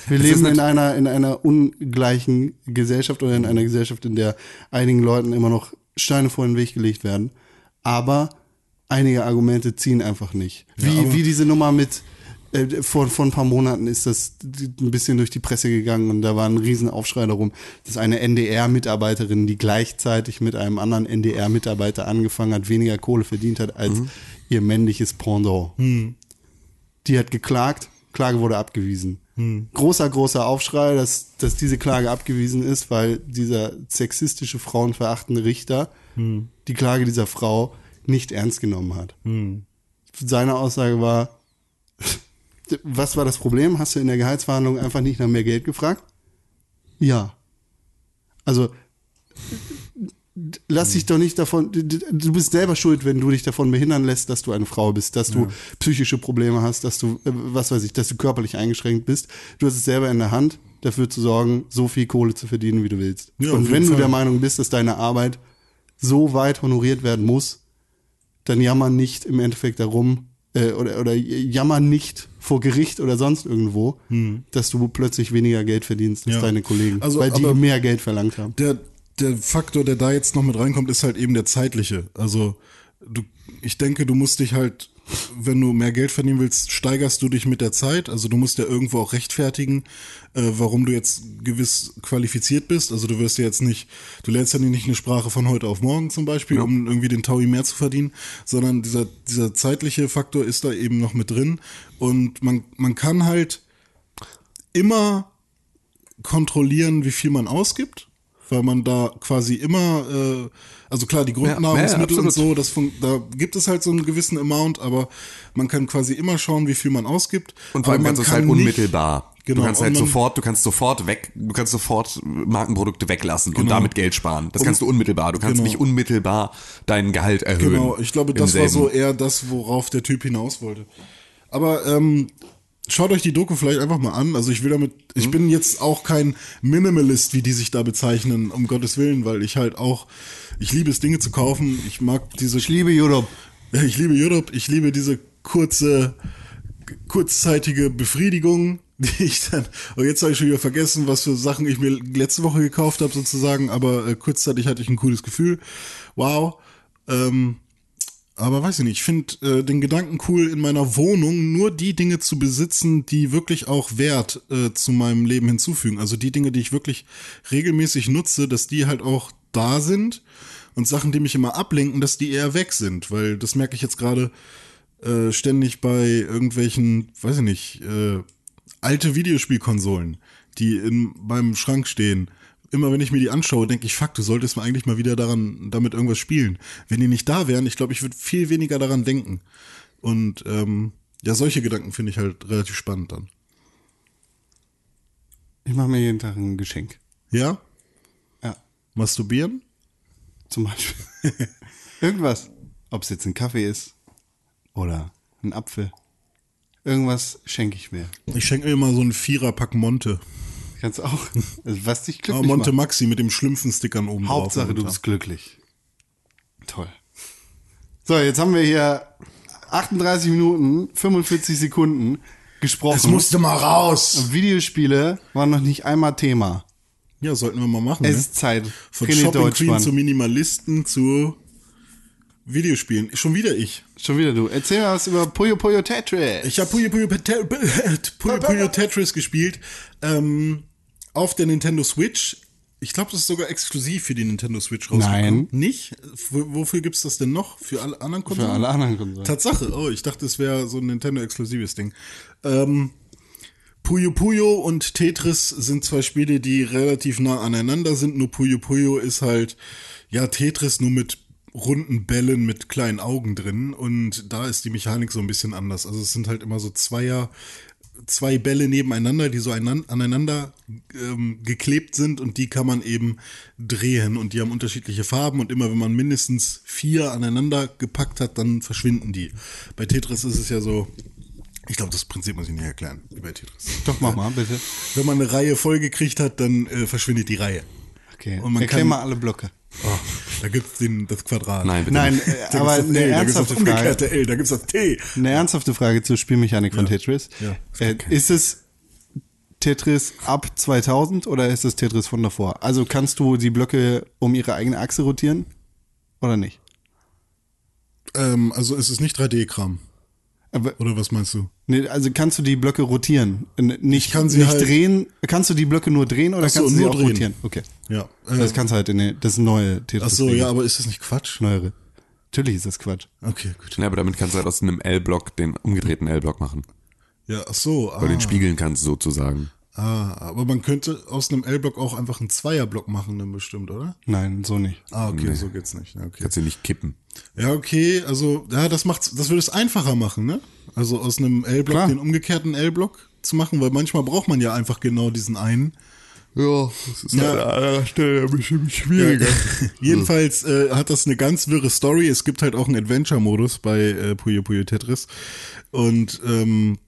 wir ist leben in einer, in einer ungleichen Gesellschaft oder in einer Gesellschaft, in der einigen Leuten immer noch Steine vor den Weg gelegt werden. Aber einige Argumente ziehen einfach nicht. Wie, aber- wie diese Nummer mit, äh, vor, vor ein paar Monaten ist das ein bisschen durch die Presse gegangen und da war ein Riesenaufschrei darum, dass eine NDR-Mitarbeiterin, die gleichzeitig mit einem anderen NDR-Mitarbeiter angefangen hat, weniger Kohle verdient hat als ihr männliches Pendant. Die hat geklagt, Klage wurde abgewiesen. Großer, großer Aufschrei, dass, dass diese Klage abgewiesen ist, weil dieser sexistische, frauenverachtende Richter die Klage dieser Frau nicht ernst genommen hat. Seine Aussage war, was war das Problem? Hast du in der Gehaltsverhandlung einfach nicht nach mehr Geld gefragt? Ja. Also, lass dich doch nicht davon, du bist selber schuld, wenn du dich davon behindern lässt, dass du eine Frau bist, dass du psychische Probleme hast, dass du, äh, was weiß ich, dass du körperlich eingeschränkt bist. Du hast es selber in der Hand, dafür zu sorgen, so viel Kohle zu verdienen, wie du willst. Ja, Und wenn du Fall. der Meinung bist, dass deine Arbeit so weit honoriert werden muss, dann jammer nicht im Endeffekt darum, äh, oder, oder jammer nicht vor Gericht oder sonst irgendwo, dass du plötzlich weniger Geld verdienst als Hm. Ja. deine Kollegen, Also, weil die mehr Geld verlangt haben. der, der Faktor, der da jetzt noch mit reinkommt, ist halt eben der zeitliche. Also du, ich denke, du musst dich halt, wenn du mehr Geld verdienen willst, steigerst du dich mit der Zeit. Also du musst ja irgendwo auch rechtfertigen, äh, warum du jetzt gewiss qualifiziert bist. Also du wirst ja jetzt nicht, du lernst ja nicht eine Sprache von heute auf morgen zum Beispiel, um irgendwie den Taui mehr zu verdienen, sondern dieser, dieser zeitliche Faktor ist da eben noch mit drin. Und man, man kann halt immer kontrollieren, wie viel man ausgibt, weil man da quasi immer, äh, also klar, die Grundnahrungsmittel ja, und so, das da gibt es halt so einen gewissen Amount, aber man kann quasi immer schauen, wie viel man ausgibt. Und vor allem Aber man kannst du es kann halt unmittelbar. Genau, du kannst halt und man- sofort, du kannst sofort weg, du kannst sofort Markenprodukte weglassen und Genau. damit Geld sparen. Das kannst du unmittelbar. Du kannst Genau. nicht unmittelbar dein Gehalt erhöhen. Genau, ich glaube, das war so eher das, worauf der Typ hinaus wollte. Aber ähm, schaut euch die Doku vielleicht einfach mal an. Also ich will damit, ich Mhm. bin jetzt auch kein Minimalist, wie die sich da bezeichnen, um Gottes Willen, weil ich halt auch, ich liebe es, Dinge zu kaufen. Ich mag diese Ich liebe Europe. (laughs) Ich liebe Europe, ich liebe diese kurze, kurzzeitige Befriedigung, (laughs) die ich dann, und jetzt habe ich schon wieder vergessen, was für Sachen ich mir letzte Woche gekauft habe sozusagen, aber äh, kurzzeitig hatte ich ein cooles Gefühl. Wow. Ähm, aber weiß ich nicht, ich finde äh, den Gedanken cool, in meiner Wohnung nur die Dinge zu besitzen, die wirklich auch Wert äh, zu meinem Leben hinzufügen. Also die Dinge, die ich wirklich regelmäßig nutze, dass die halt auch da sind und Sachen, die mich immer ablenken, dass die eher weg sind, weil das merke ich jetzt gerade äh, ständig bei irgendwelchen, weiß ich nicht, äh, alte Videospielkonsolen, die in meinem Schrank stehen. Immer wenn ich mir die anschaue, denke ich, fuck, du solltest mal eigentlich mal wieder daran, damit irgendwas spielen. Wenn die nicht da wären, ich glaube, ich würde viel weniger daran denken. Und ähm, ja, solche Gedanken finde ich halt relativ spannend dann. Ich mache mir jeden Tag ein Geschenk. Ja? Ja, Masturbieren? zum Beispiel. (laughs) Irgendwas. Ob es jetzt ein Kaffee ist oder ein Apfel. Irgendwas schenke ich mir. Ich schenke mir immer so einen Viererpack Monte. Kannst auch. (laughs) Was dich glücklich Monte macht. Maxi mit dem schlimmsten Stickern oben Hauptsache, drauf. du bist glücklich. Toll. So, jetzt haben wir hier 38 Minuten, 45 Sekunden gesprochen. Es musste mal raus. Videospiele waren noch nicht einmal Thema. Ja, sollten wir mal machen. Es ne? ist Zeit. Von René Shopping Queen zu Minimalisten zu Videospielen. Schon wieder ich. Schon wieder du. Erzähl mal was über Puyo Puyo Tetris. Ich habe Puyo Puyo, Puyo Puyo Tetris gespielt ähm, auf der Nintendo Switch. Ich glaube, das ist sogar exklusiv für die Nintendo Switch rausgekommen. Nein. Nicht? W wofür gibt's das denn noch? Für alle anderen Konsolen? Für alle anderen Konsolen. Tatsache. Oh, ich dachte, es wäre so ein Nintendo-exklusives Ding. Ähm, Puyo Puyo und Tetris sind zwei Spiele, die relativ nah aneinander sind. Nur Puyo Puyo ist halt, ja, Tetris nur mit runden Bällen mit kleinen Augen drin. Und da ist die Mechanik so ein bisschen anders. Also es sind halt immer so Zweier, zwei Bälle nebeneinander, die so einan- aneinander ähm, geklebt sind und die kann man eben drehen und die haben unterschiedliche Farben und immer wenn man mindestens vier aneinander gepackt hat, dann verschwinden die. Bei Tetris ist es ja so, ich glaube, das Prinzip muss ich nicht erklären, wie bei Tetris. Doch, mach mal, bitte. Wenn man eine Reihe voll gekriegt hat, dann äh, verschwindet die Reihe. Okay. Und man Erklär kann- mal alle Blöcke. Oh, da gibt's den, das Quadrat. Nein, bitte Nein, nicht. äh, Da aber eine L, da gibt's das ernsthafte Frage. umgekehrte L, da gibt's das T. Eine ernsthafte Frage zur Spielmechanik von Tetris. Ja, äh, ist es Tetris ab 2000 oder ist es Tetris von davor? Also kannst du die Blöcke um ihre eigene Achse rotieren oder nicht? Ähm, also ist es nicht 3D-Kram. Aber, Oder was meinst du? nee, also kannst du die Blöcke rotieren? Nicht, kann sie nicht halt- drehen. Kannst du die Blöcke nur drehen oder Ach so, kannst du sie nur auch drehen. rotieren? Okay. Ja. Äh, Das kannst du halt in der, das neue Tetris. ach so, ja, aber ist das nicht Quatsch? Neuere. Natürlich ist das Quatsch. Okay, gut. Ja, aber damit kannst du halt aus einem L-Block den umgedrehten L-Block machen. Ja, ach so. Weil du Ah, den spiegeln kannst sozusagen. Ah, aber man könnte aus einem L-Block auch einfach einen Zweierblock machen, dann bestimmt, oder? Nein, so nicht. Ah, okay, so geht's nicht. Ja, okay. Kannst du nicht kippen. Ja, okay, also, ja, das macht's, das würde es einfacher machen, ne? Also aus einem L-Block den umgekehrten L-Block zu machen, weil manchmal braucht man ja einfach genau diesen einen. Ja, das ist Ja. an anderer Stelle ein bisschen schwieriger. (laughs) Jedenfalls äh, hat das eine ganz wirre Story. Es gibt halt auch einen Adventure-Modus bei äh, Puyo Puyo Tetris. Und ähm,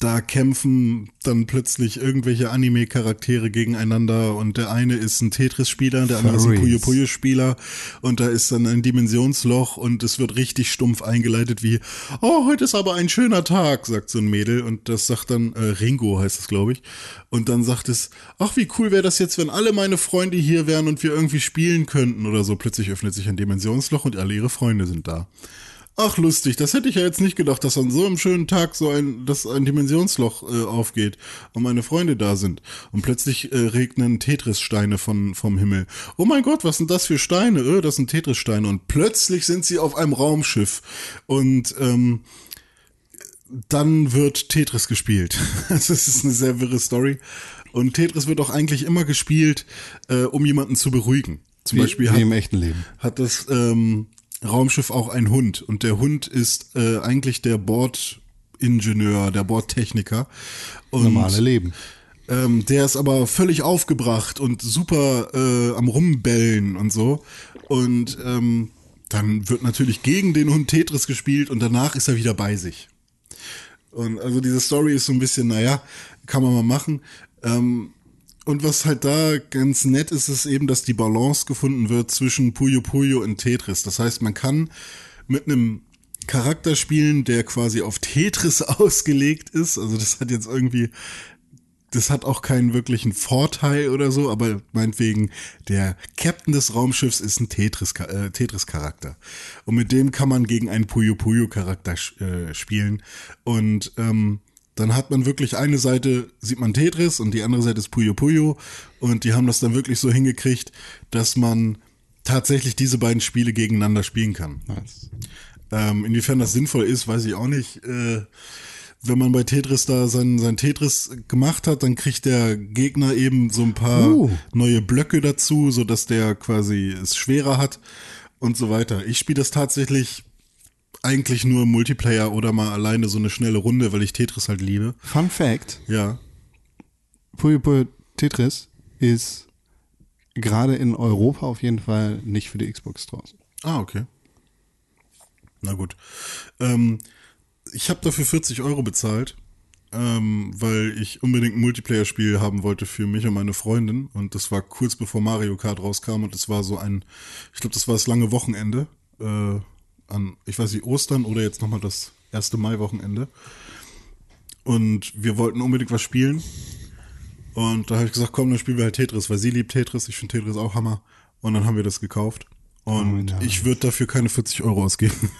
da kämpfen dann plötzlich irgendwelche Anime-Charaktere gegeneinander und der eine ist ein Tetris-Spieler, der andere ist ein. Puyo Puyo-Spieler und da ist dann ein Dimensionsloch und es wird richtig stumpf eingeleitet wie, oh, heute ist aber ein schöner Tag, sagt so ein Mädel und das sagt dann, äh, Ringo heißt es, glaube ich, und dann sagt es, ach, wie cool wäre das jetzt, wenn alle meine Freunde hier wären und wir irgendwie spielen könnten oder so. Plötzlich öffnet sich ein Dimensionsloch und alle ihre Freunde sind da. Ach, lustig, das hätte ich ja jetzt nicht gedacht, dass an so einem schönen Tag so ein, dass ein Dimensionsloch äh, aufgeht und meine Freunde da sind. Und plötzlich äh, regnen Tetris-Steine von, vom Himmel. Oh mein Gott, was sind das für Steine? Äh, das sind Tetris-Steine. Und plötzlich sind sie auf einem Raumschiff. Und ähm, dann wird Tetris gespielt. (laughs) Das ist eine sehr wirre Story. Und Tetris wird auch eigentlich immer gespielt, äh, um jemanden zu beruhigen. Zum Wie, Beispiel wie hat, im echten Leben. hat das ähm, Raumschiff auch einen Hund. Und der Hund ist äh, eigentlich der Bordingenieur, der Bordtechniker. Und, Normale Leben. ähm, der ist aber völlig aufgebracht und super äh, am Rumbellen und so. Und ähm, dann wird natürlich gegen den Hund Tetris gespielt und danach ist er wieder bei sich. Und also diese Story ist so ein bisschen, naja, kann man mal machen. Ähm, und was halt da ganz nett ist, ist eben, dass die Balance gefunden wird zwischen Puyo Puyo und Tetris. Das heißt, man kann mit einem Charakter spielen, der quasi auf Tetris (laughs) ausgelegt ist. Also das hat jetzt irgendwie, das hat auch keinen wirklichen Vorteil oder so, aber meinetwegen, der Captain des Raumschiffs ist ein Tetris, äh, Tetris-Charakter. Und mit dem kann man gegen einen Puyo Puyo-Charakter äh, spielen. Und ähm, dann hat man wirklich eine Seite, sieht man Tetris und die andere Seite ist Puyo Puyo. Und die haben das dann wirklich so hingekriegt, dass man tatsächlich diese beiden Spiele gegeneinander spielen kann. Nice. Ähm, inwiefern das sinnvoll ist, weiß ich auch nicht. Äh, wenn man bei Tetris da sein, sein Tetris gemacht hat, dann kriegt der Gegner eben so ein paar Uh. neue Blöcke dazu, so dass der quasi es schwerer hat und so weiter. Ich spiele das tatsächlich eigentlich nur im Multiplayer oder mal alleine so eine schnelle Runde, weil ich Tetris halt liebe. Fun Fact: Ja. Puyo Puyo Tetris ist gerade in Europa auf jeden Fall nicht für die Xbox draußen. Ah, okay. Na gut. Ähm, ich habe dafür 40 Euro bezahlt, ähm, weil ich unbedingt ein Multiplayer-Spiel haben wollte für mich und meine Freundin. Und das war kurz bevor Mario Kart rauskam und das war so ein, ich glaube, das war das lange Wochenende äh, an, ich weiß nicht, Ostern oder jetzt nochmal das erste Mai-Wochenende. Und wir wollten unbedingt was spielen. Und da habe ich gesagt, komm, dann spielen wir halt Tetris, weil sie liebt Tetris, ich finde Tetris auch Hammer. Und dann haben wir das gekauft. Und ich würde dafür keine 40 Euro ausgeben. (laughs)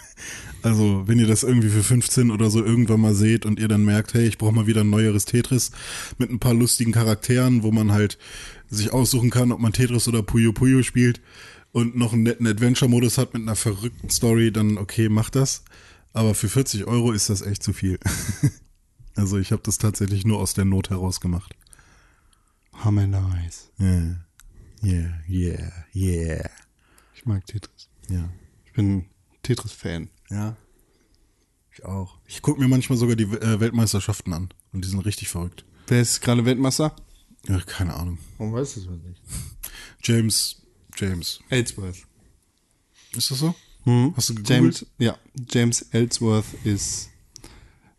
Also, wenn ihr das irgendwie für 15 oder so irgendwann mal seht und ihr dann merkt, hey, ich brauche mal wieder ein neueres Tetris mit ein paar lustigen Charakteren, wo man halt sich aussuchen kann, ob man Tetris oder Puyo Puyo spielt und noch einen netten Adventure-Modus hat mit einer verrückten Story, dann okay, macht das. Aber für 40 Euro ist das echt zu viel. (laughs) also, ich habe das tatsächlich nur aus der Not heraus gemacht. Hammer nice. Yeah, yeah, yeah, yeah. Ich mag Tetris. Ja. Ich bin Tetris-Fan. Ja. Ich auch. Ich gucke mir manchmal sogar die äh, Weltmeisterschaften an. Und die sind richtig verrückt. Wer ist gerade Weltmeister? Ja, keine Ahnung. Warum weißt du es nicht? James, James. Ellsworth. Ist das so? Hast du gegoogelt? James, ja, James Ellsworth ist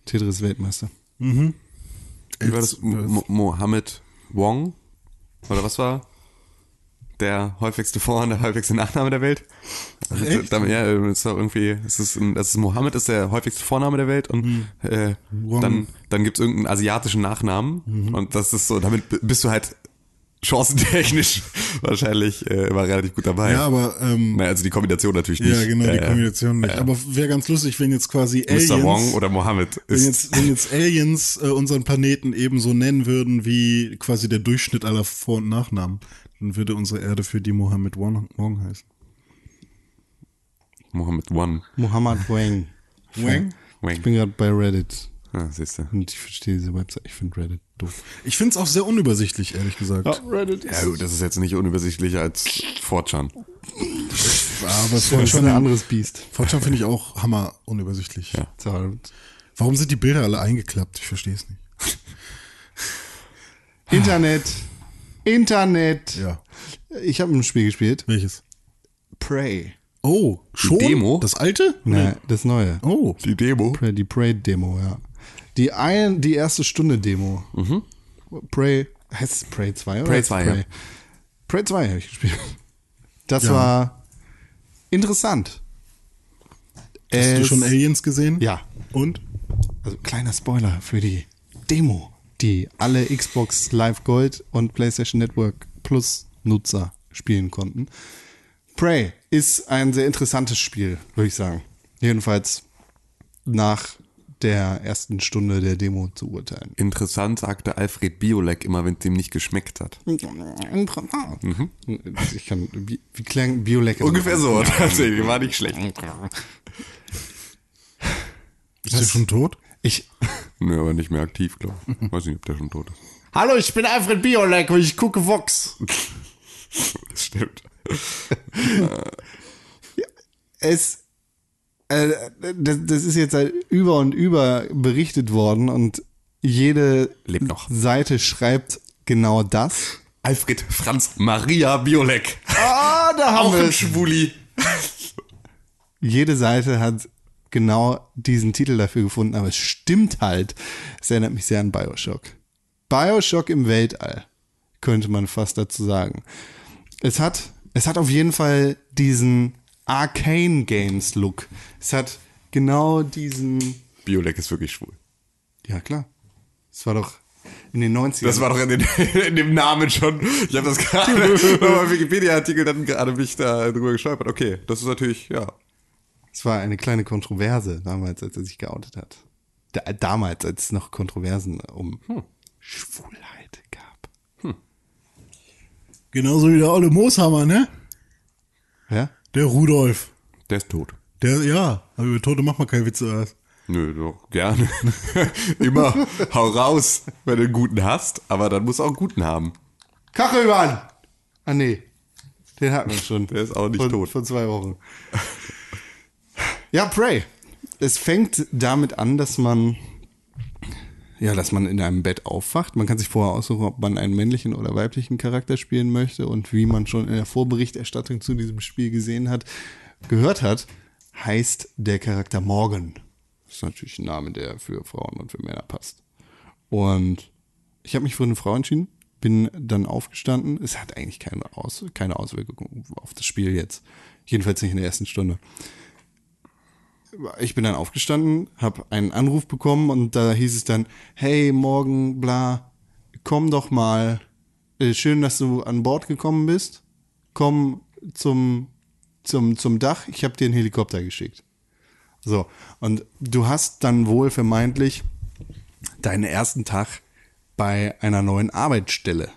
Tetris-Weltmeister. Wie war das? Ellsworth. Mo Mohammed Wong? Oder was war? Der häufigste Vor- und der häufigste Nachname der Welt? Also, echt? damit- Ja, äh, ist doch irgendwie, es ist, das ist Mohammed ist der häufigste Vorname der Welt und äh, Wong. dann, dann gibt's irgendeinen asiatischen Nachnamen und das ist so, damit bist du halt chancentechnisch (laughs) wahrscheinlich äh, immer relativ gut dabei. Ja, aber ähm, Naja, also die Kombination natürlich nicht. ja, genau, die Äh, Kombination nicht. Aber wäre ganz lustig, wenn jetzt quasi Aliens, Mr. Wong oder Mohammed wenn ist jetzt, wenn jetzt Aliens äh, unseren Planeten ebenso nennen würden wie quasi der Durchschnitt aller Vor- und Nachnamen, dann würde unsere Erde für die Mohammed Wong, Wong heißen. Mohammed One. Muhammad Wang. Wang? Wang. Ich bin gerade bei Reddit Ah, siehst du. und ich verstehe diese Website. Ich finde Reddit doof. Ich finde es auch sehr unübersichtlich, ehrlich gesagt. Reddit Ja gut, das ist jetzt nicht unübersichtlicher als Fortran. (laughs) Aber Das ist ein Fortran, anderes Biest. Fortran finde ich auch hammer unübersichtlich. Ja. Warum sind die Bilder alle eingeklappt? Ich verstehe es nicht. (laughs) Internet. Internet. Ja. Ich habe ein Spiel gespielt. Welches? Prey. Oh, schon? Demo? Das alte? Nein, das neue. Oh. Die Demo. Prey, die Prey-Demo, ja. Die, ein, die erste Stunde-Demo. Prey, heißt es Prey 2 oder? Prey heißt es 2, ja. Prey? Prey 2 habe ich gespielt. (laughs) Das Ja. war interessant. Hast du Es- schon Aliens gesehen? Ja. Und? Also kleiner Spoiler für die Demo, die alle Xbox Live Gold und PlayStation Network Plus Nutzer spielen konnten. Prey ist ein sehr interessantes Spiel, würde ich sagen. Jedenfalls nach der ersten Stunde der Demo zu urteilen. Interessant sagte Alfred Biolek immer, wenn es ihm nicht geschmeckt hat. Ich kann, wie, wie klang Biolecker? Ungefähr so, (laughs) tatsächlich, war nicht schlecht. Ist der schon tot? Ich, (laughs) Nö, aber nicht mehr aktiv, glaube ich. Weiß nicht, ob der schon tot ist. Hallo, ich bin Alfred Biolek und ich gucke Vox. (laughs) Das stimmt. es das, das ist jetzt halt über und über berichtet worden und jede Lebt noch. Seite schreibt genau das. Alfred Franz Maria Biolek. Ah, da Auch ein Schwuli. Jede Seite hat genau diesen Titel dafür gefunden, aber es stimmt halt. Es erinnert mich sehr an Bioshock. Bioshock im Weltall, könnte man fast dazu sagen. Es hat, es hat auf jeden Fall diesen Arcane Games Look. Es hat genau diesen, Biolek ist wirklich schwul. ja klar. Es war doch in den 90ern. Das war doch in, den, (laughs) in dem Namen schon. Ich habe das gerade (laughs) beim Wikipedia-Artikel dann gerade mich da drüber gestolpert. Okay, das ist natürlich, ja. Es war eine kleine Kontroverse damals, als er sich geoutet hat. Da, damals, als es noch Kontroversen um Schwulheit gab. Genauso wie der olle Mooshammer, ne? Ja? Der Rudolf. Der ist tot. Der, ja, aber über Tote macht man keine Witze. oder was? Nö, doch, gerne. (laughs) Immer hau raus, wenn du einen guten hast, aber dann musst du auch einen guten haben. Kachelmann! Ah, nee. Den hatten wir schon. Der ist auch nicht von, tot. Von zwei Wochen. ja, Prey. Es fängt damit an, dass man, ja, dass man in einem Bett aufwacht. Man kann sich vorher aussuchen, ob man einen männlichen oder weiblichen Charakter spielen möchte und wie man schon in der Vorberichterstattung zu diesem Spiel gesehen hat, gehört hat, heißt der Charakter Morgan. Das ist natürlich ein Name, der für Frauen und für Männer passt. Und ich habe mich für eine Frau entschieden, bin dann aufgestanden. Es hat eigentlich keine, Aus keine Auswirkungen auf das Spiel jetzt. Jedenfalls nicht in der ersten Stunde. Ich bin dann aufgestanden, habe einen Anruf bekommen und da hieß es dann, hey, morgen, bla, komm doch mal. Äh, Schön, dass du an Bord gekommen bist. Komm zum zum, zum Dach, ich habe dir einen Helikopter geschickt. So, und du hast dann wohl vermeintlich deinen ersten Tag bei einer neuen Arbeitsstelle.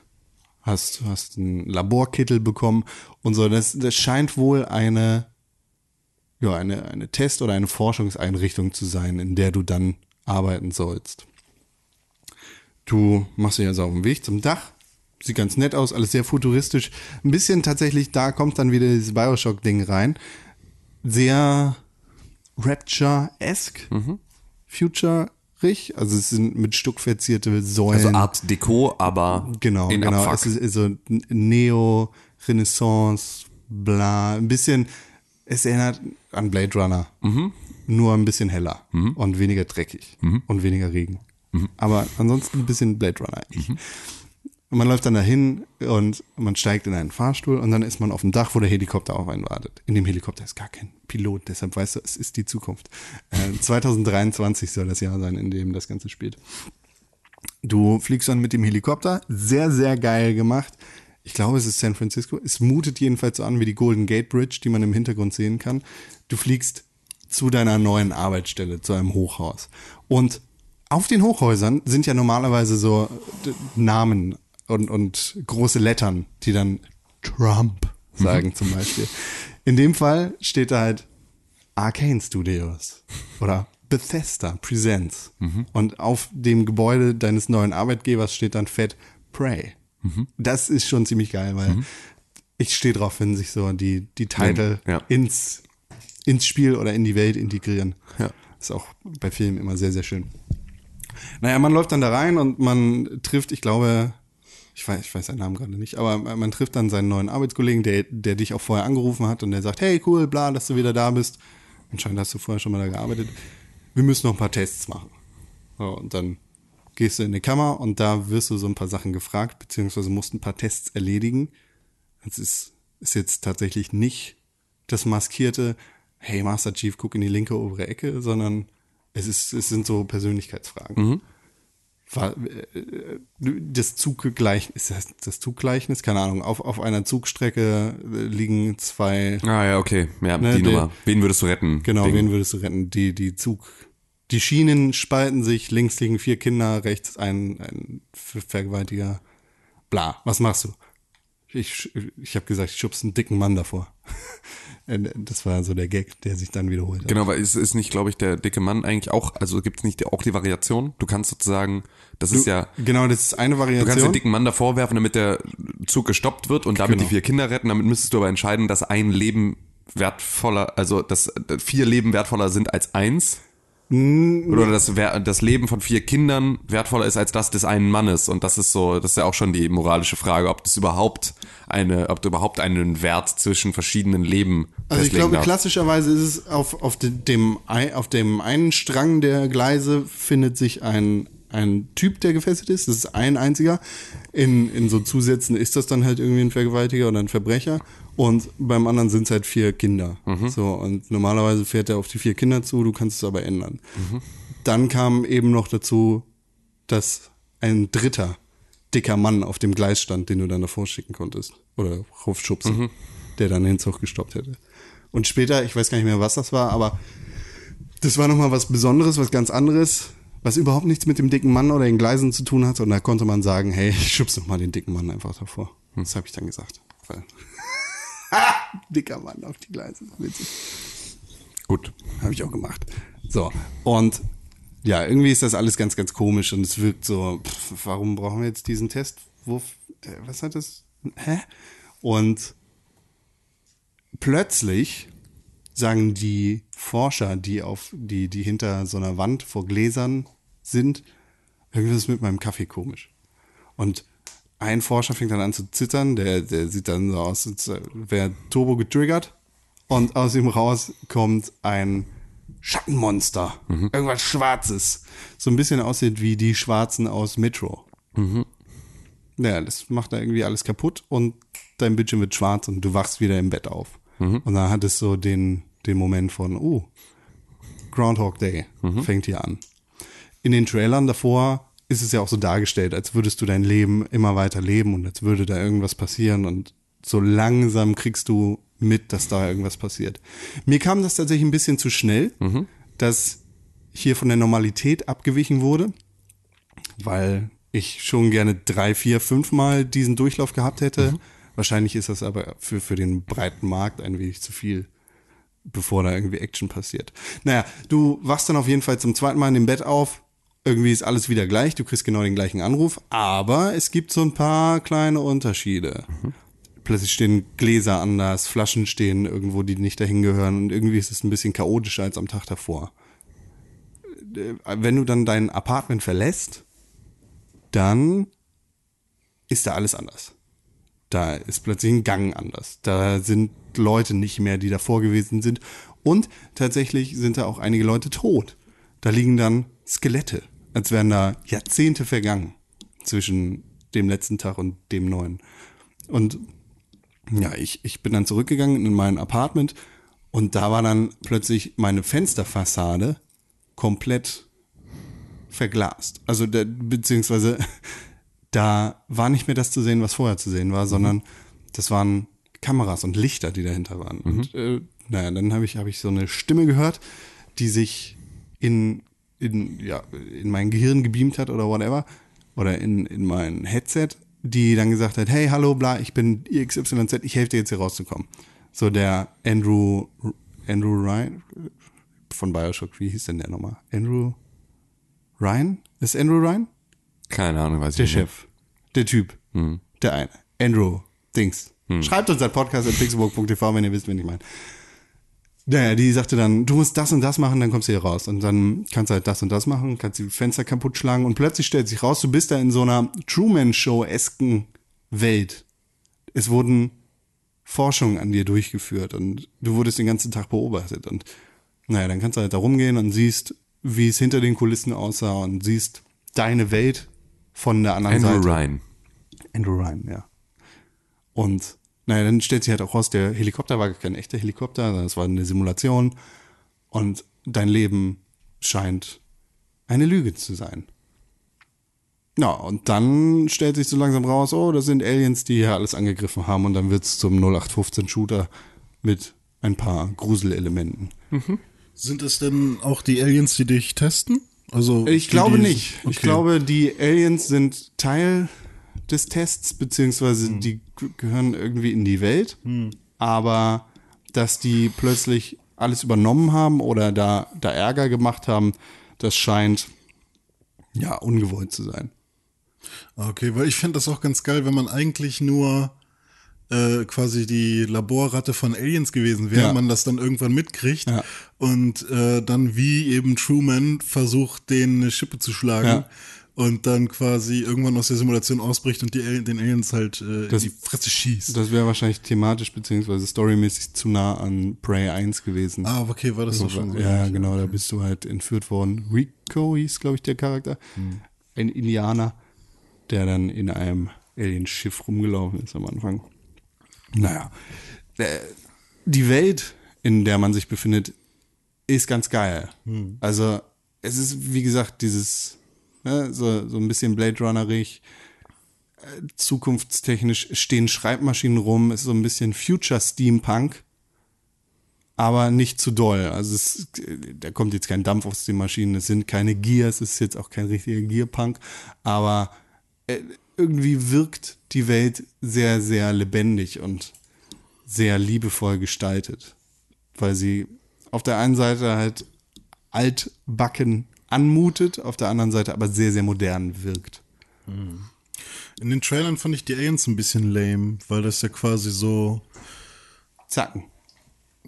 Hast, hast einen Laborkittel bekommen und so. Das, das scheint wohl eine, ja, eine, eine Test- oder eine Forschungseinrichtung zu sein, in der du dann arbeiten sollst. Du machst dich also auf den Weg zum Dach. Sieht ganz nett aus, alles sehr futuristisch. Ein bisschen tatsächlich, da kommt dann wieder dieses Bioshock-Ding rein. Sehr Rapture-esque. Future-rig. Also es sind mit Stuck verzierte Säulen. Also Art Deco, aber Genau, in genau. Abfuck. Es ist so Neo, Renaissance, bla, ein bisschen, es erinnert an Blade Runner. Mhm. Nur ein bisschen heller und weniger dreckig und weniger Regen. Mhm. Aber ansonsten ein bisschen Blade Runner eigentlich. Und man läuft dann dahin und man steigt in einen Fahrstuhl und dann ist man auf dem Dach, wo der Helikopter auf einen wartet. In dem Helikopter ist gar kein Pilot, deshalb weißt du, es ist die Zukunft. Äh, (laughs) 2023 soll das Jahr sein, in dem das Ganze spielt. Du fliegst dann mit dem Helikopter. Sehr, sehr geil gemacht. Ich glaube, es ist San Francisco. Es mutet jedenfalls so an wie die Golden Gate Bridge, die man im Hintergrund sehen kann. Du fliegst zu deiner neuen Arbeitsstelle, zu einem Hochhaus. Und auf den Hochhäusern sind ja normalerweise so d- Namen und, und große Lettern, die dann Trump sagen zum Beispiel. In dem Fall steht da halt Arcane Studios oder Bethesda Presents. Und auf dem Gebäude deines neuen Arbeitgebers steht dann fett Prey. Das ist schon ziemlich geil, weil ich stehe drauf, wenn sich so die, die Titel Ja. ins, ins Spiel oder in die Welt integrieren. Ja. Ist auch bei Filmen immer sehr, sehr schön. Naja, man läuft dann da rein und man trifft, ich glaube, ich weiß, ich weiß seinen Namen gerade nicht, aber man trifft dann seinen neuen Arbeitskollegen, der, der dich auch vorher angerufen hat und der sagt, hey, cool, bla, dass du wieder da bist. Anscheinend hast du vorher schon mal da gearbeitet. Wir müssen noch ein paar Tests machen. So, und dann gehst du in die Kammer und da wirst du so ein paar Sachen gefragt, beziehungsweise musst ein paar Tests erledigen. Es ist, ist jetzt tatsächlich nicht das maskierte, hey Master Chief, guck in die linke obere Ecke, sondern es, ist, es sind so Persönlichkeitsfragen. War, äh, das Zuggleichnis, ist das das Zuggleichnis? Keine Ahnung. Auf, auf einer Zugstrecke äh, liegen zwei, Ah ja, okay. Ja, Ne, die Nummer. Wen würdest du retten? genau, Ding. wen würdest du retten? Die, die Zug, die Schienen spalten sich, links liegen vier Kinder, rechts ein, ein Ver- Vergewaltiger. Bla, was machst du? Ich, ich habe gesagt, ich schubst einen dicken Mann davor. (laughs) Äh, das war so der Gag, der sich dann wiederholt hat. Genau, weil es ist nicht, glaube ich, der dicke Mann eigentlich auch, also gibt es nicht die- auch die Variation? Du kannst sozusagen, das ist ja, Genau, das ist eine du kannst Variation. den dicken Mann davor werfen, damit der Zug gestoppt wird und damit Genau. die vier Kinder retten. Damit müsstest du aber entscheiden, dass ein Leben wertvoller, also dass vier Leben wertvoller sind als eins. Oder dass das Leben von vier Kindern wertvoller ist als das des einen Mannes. Und das ist so, das ist ja auch schon die moralische Frage, ob das überhaupt eine, ob du überhaupt einen Wert zwischen verschiedenen Leben Also ich glaube, darfst. klassischerweise ist es auf, auf de- dem, auf dem einen Strang der Gleise findet sich ein, ein Typ, der gefesselt ist. Das ist ein einziger. In, in so Zusätzen ist das dann halt irgendwie ein Vergewaltiger oder ein Verbrecher. Und beim anderen sind es halt vier Kinder. So, und normalerweise fährt er auf die vier Kinder zu, du kannst es aber ändern. Dann kam eben noch dazu, dass ein dritter dicker Mann auf dem Gleis stand, den du dann davor schicken konntest. Oder raufschubsen, der dann den Zug gestoppt hätte. Und später, ich weiß gar nicht mehr, was das war, aber das war nochmal was Besonderes, was ganz anderes, was überhaupt nichts mit dem dicken Mann oder den Gleisen zu tun hat. Und da konnte man sagen, hey, ich schubs doch mal den dicken Mann einfach davor. Das habe ich dann gesagt. Weil (laughs) dicker Mann auf die Gleise. Witzig. Gut. Habe ich auch gemacht. So, und ja, irgendwie ist das alles ganz, ganz komisch und es wirkt so, pff, warum brauchen wir jetzt diesen Test? Wo, äh, was hat das? Hä? Und plötzlich sagen die Forscher, die auf, die, die hinter so einer Wand vor Gläsern sind, irgendwas ist mit meinem Kaffee komisch. Und ein Forscher fängt dann an zu zittern, der, der sieht dann so aus, als wäre Turbo getriggert. Und aus ihm raus kommt ein Schattenmonster. Irgendwas Schwarzes. So ein bisschen aussieht wie die Schwarzen aus Metro. Ja, das macht da irgendwie alles kaputt und dein Bildschirm wird schwarz und du wachst wieder im Bett auf. Und dann hat es so den, den Moment von, oh, Groundhog Day fängt hier an. In den Trailern davor ist es ja auch so dargestellt, als würdest du dein Leben immer weiter leben und als würde da irgendwas passieren und so langsam kriegst du mit, dass da irgendwas passiert. Mir kam das tatsächlich ein bisschen zu schnell, dass hier von der Normalität abgewichen wurde, weil ich schon gerne drei, vier, fünf Mal diesen Durchlauf gehabt hätte. Wahrscheinlich ist das aber für, für den breiten Markt ein wenig zu viel, bevor da irgendwie Action passiert. Naja, du wachst dann auf jeden Fall zum zweiten Mal in dem Bett auf. Irgendwie ist alles wieder gleich, du kriegst genau den gleichen Anruf, aber es gibt so ein paar kleine Unterschiede. Plötzlich stehen Gläser anders, Flaschen stehen irgendwo, die nicht dahin gehören und irgendwie ist es ein bisschen chaotischer als am Tag davor. Äh, Wenn du dann dein Apartment verlässt, dann ist da alles anders. Da ist plötzlich ein Gang anders. Da sind Leute nicht mehr, die davor gewesen sind. Und tatsächlich sind da auch einige Leute tot. Da liegen dann Skelette, als wären da Jahrzehnte vergangen zwischen dem letzten Tag und dem neuen. Und ja, ich, ich bin dann zurückgegangen in mein Apartment und da war dann plötzlich meine Fensterfassade komplett verglast. Also der, beziehungsweise (laughs) da war nicht mehr das zu sehen, was vorher zu sehen war, sondern das waren Kameras und Lichter, die dahinter waren. Und äh, naja, dann habe ich, hab ich so eine Stimme gehört, die sich in, in, ja, in mein Gehirn gebeamt hat oder whatever, oder in, in mein Headset, die dann gesagt hat, hey, hallo, bla, ich bin XYZ, ich helfe dir jetzt hier rauszukommen. So der Andrew, Andrew Ryan von Bioshock, wie hieß denn der nochmal? Andrew Ryan? Ist Andrew Ryan? Keine Ahnung, weiß Der ich nicht. Chef. Der Typ. Der eine. Andrew Dings. Schreibt uns ein Podcast at pixelburg.tv, wenn ihr wisst, wen ich meine. Naja, die sagte dann, du musst das und das machen, dann kommst du hier raus. Und dann kannst du halt das und das machen, kannst die Fenster kaputt schlagen und plötzlich stellt sich raus, du bist da in so einer Truman-Show-esken Welt. Es wurden Forschungen an dir durchgeführt und du wurdest den ganzen Tag beobachtet. Und naja, dann kannst du halt da rumgehen und siehst, wie es hinter den Kulissen aussah und siehst deine Welt von der anderen Andrew Seite. Ryan. Andrew Ryan, ja. Und naja, dann stellt sich halt auch raus, der Helikopter war gar kein echter Helikopter, sondern es war eine Simulation. Und dein Leben scheint eine Lüge zu sein. Ja, und dann stellt sich so langsam raus, oh, das sind Aliens, die hier alles angegriffen haben. Und dann wird's zum 0815-Shooter mit ein paar Gruselelementen. Sind es denn auch die Aliens, die dich testen? Also Ich die, glaube die- nicht. Ich Okay. glaube, die Aliens sind Teil des Tests, beziehungsweise Hm. die gehören irgendwie in die Welt. Aber dass die plötzlich alles übernommen haben oder da, da Ärger gemacht haben, das scheint ja ungewollt zu sein. Okay, weil ich finde das auch ganz geil, wenn man eigentlich nur äh, quasi die Laborratte von Aliens gewesen wäre, Ja. man das dann irgendwann mitkriegt Ja. und äh, dann wie eben Truman versucht, denen eine Schippe zu schlagen Ja. Und dann quasi irgendwann aus der Simulation ausbricht und die, Ali- den Aliens halt äh, Das- in die Fresse schießt. Das wäre wahrscheinlich thematisch beziehungsweise storymäßig zu nah an Prey 1 gewesen. ah, okay, war das doch schon so. Ja, genau, da bist du halt entführt worden. Rico hieß, glaube ich, der Charakter. Ein Indianer, der dann in einem Alienschiff rumgelaufen ist am Anfang. Naja, äh, die Welt, in der man sich befindet, ist ganz geil. Also, es ist, wie gesagt, dieses, ne, so, so ein bisschen Blade Runnerig, äh, zukunftstechnisch stehen Schreibmaschinen rum, ist so ein bisschen Future Steampunk aber nicht zu doll. Also es, da kommt jetzt kein Dampf aus den Maschinen, es sind keine Gears, es ist jetzt auch kein richtiger Gearpunk, aber äh, irgendwie wirkt die Welt sehr, sehr lebendig und sehr liebevoll gestaltet, weil sie auf der einen Seite halt altbacken anmutet, auf der anderen Seite aber sehr, sehr modern wirkt. In den Trailern fand ich die Aliens ein bisschen lame, weil das ja quasi so Zacken.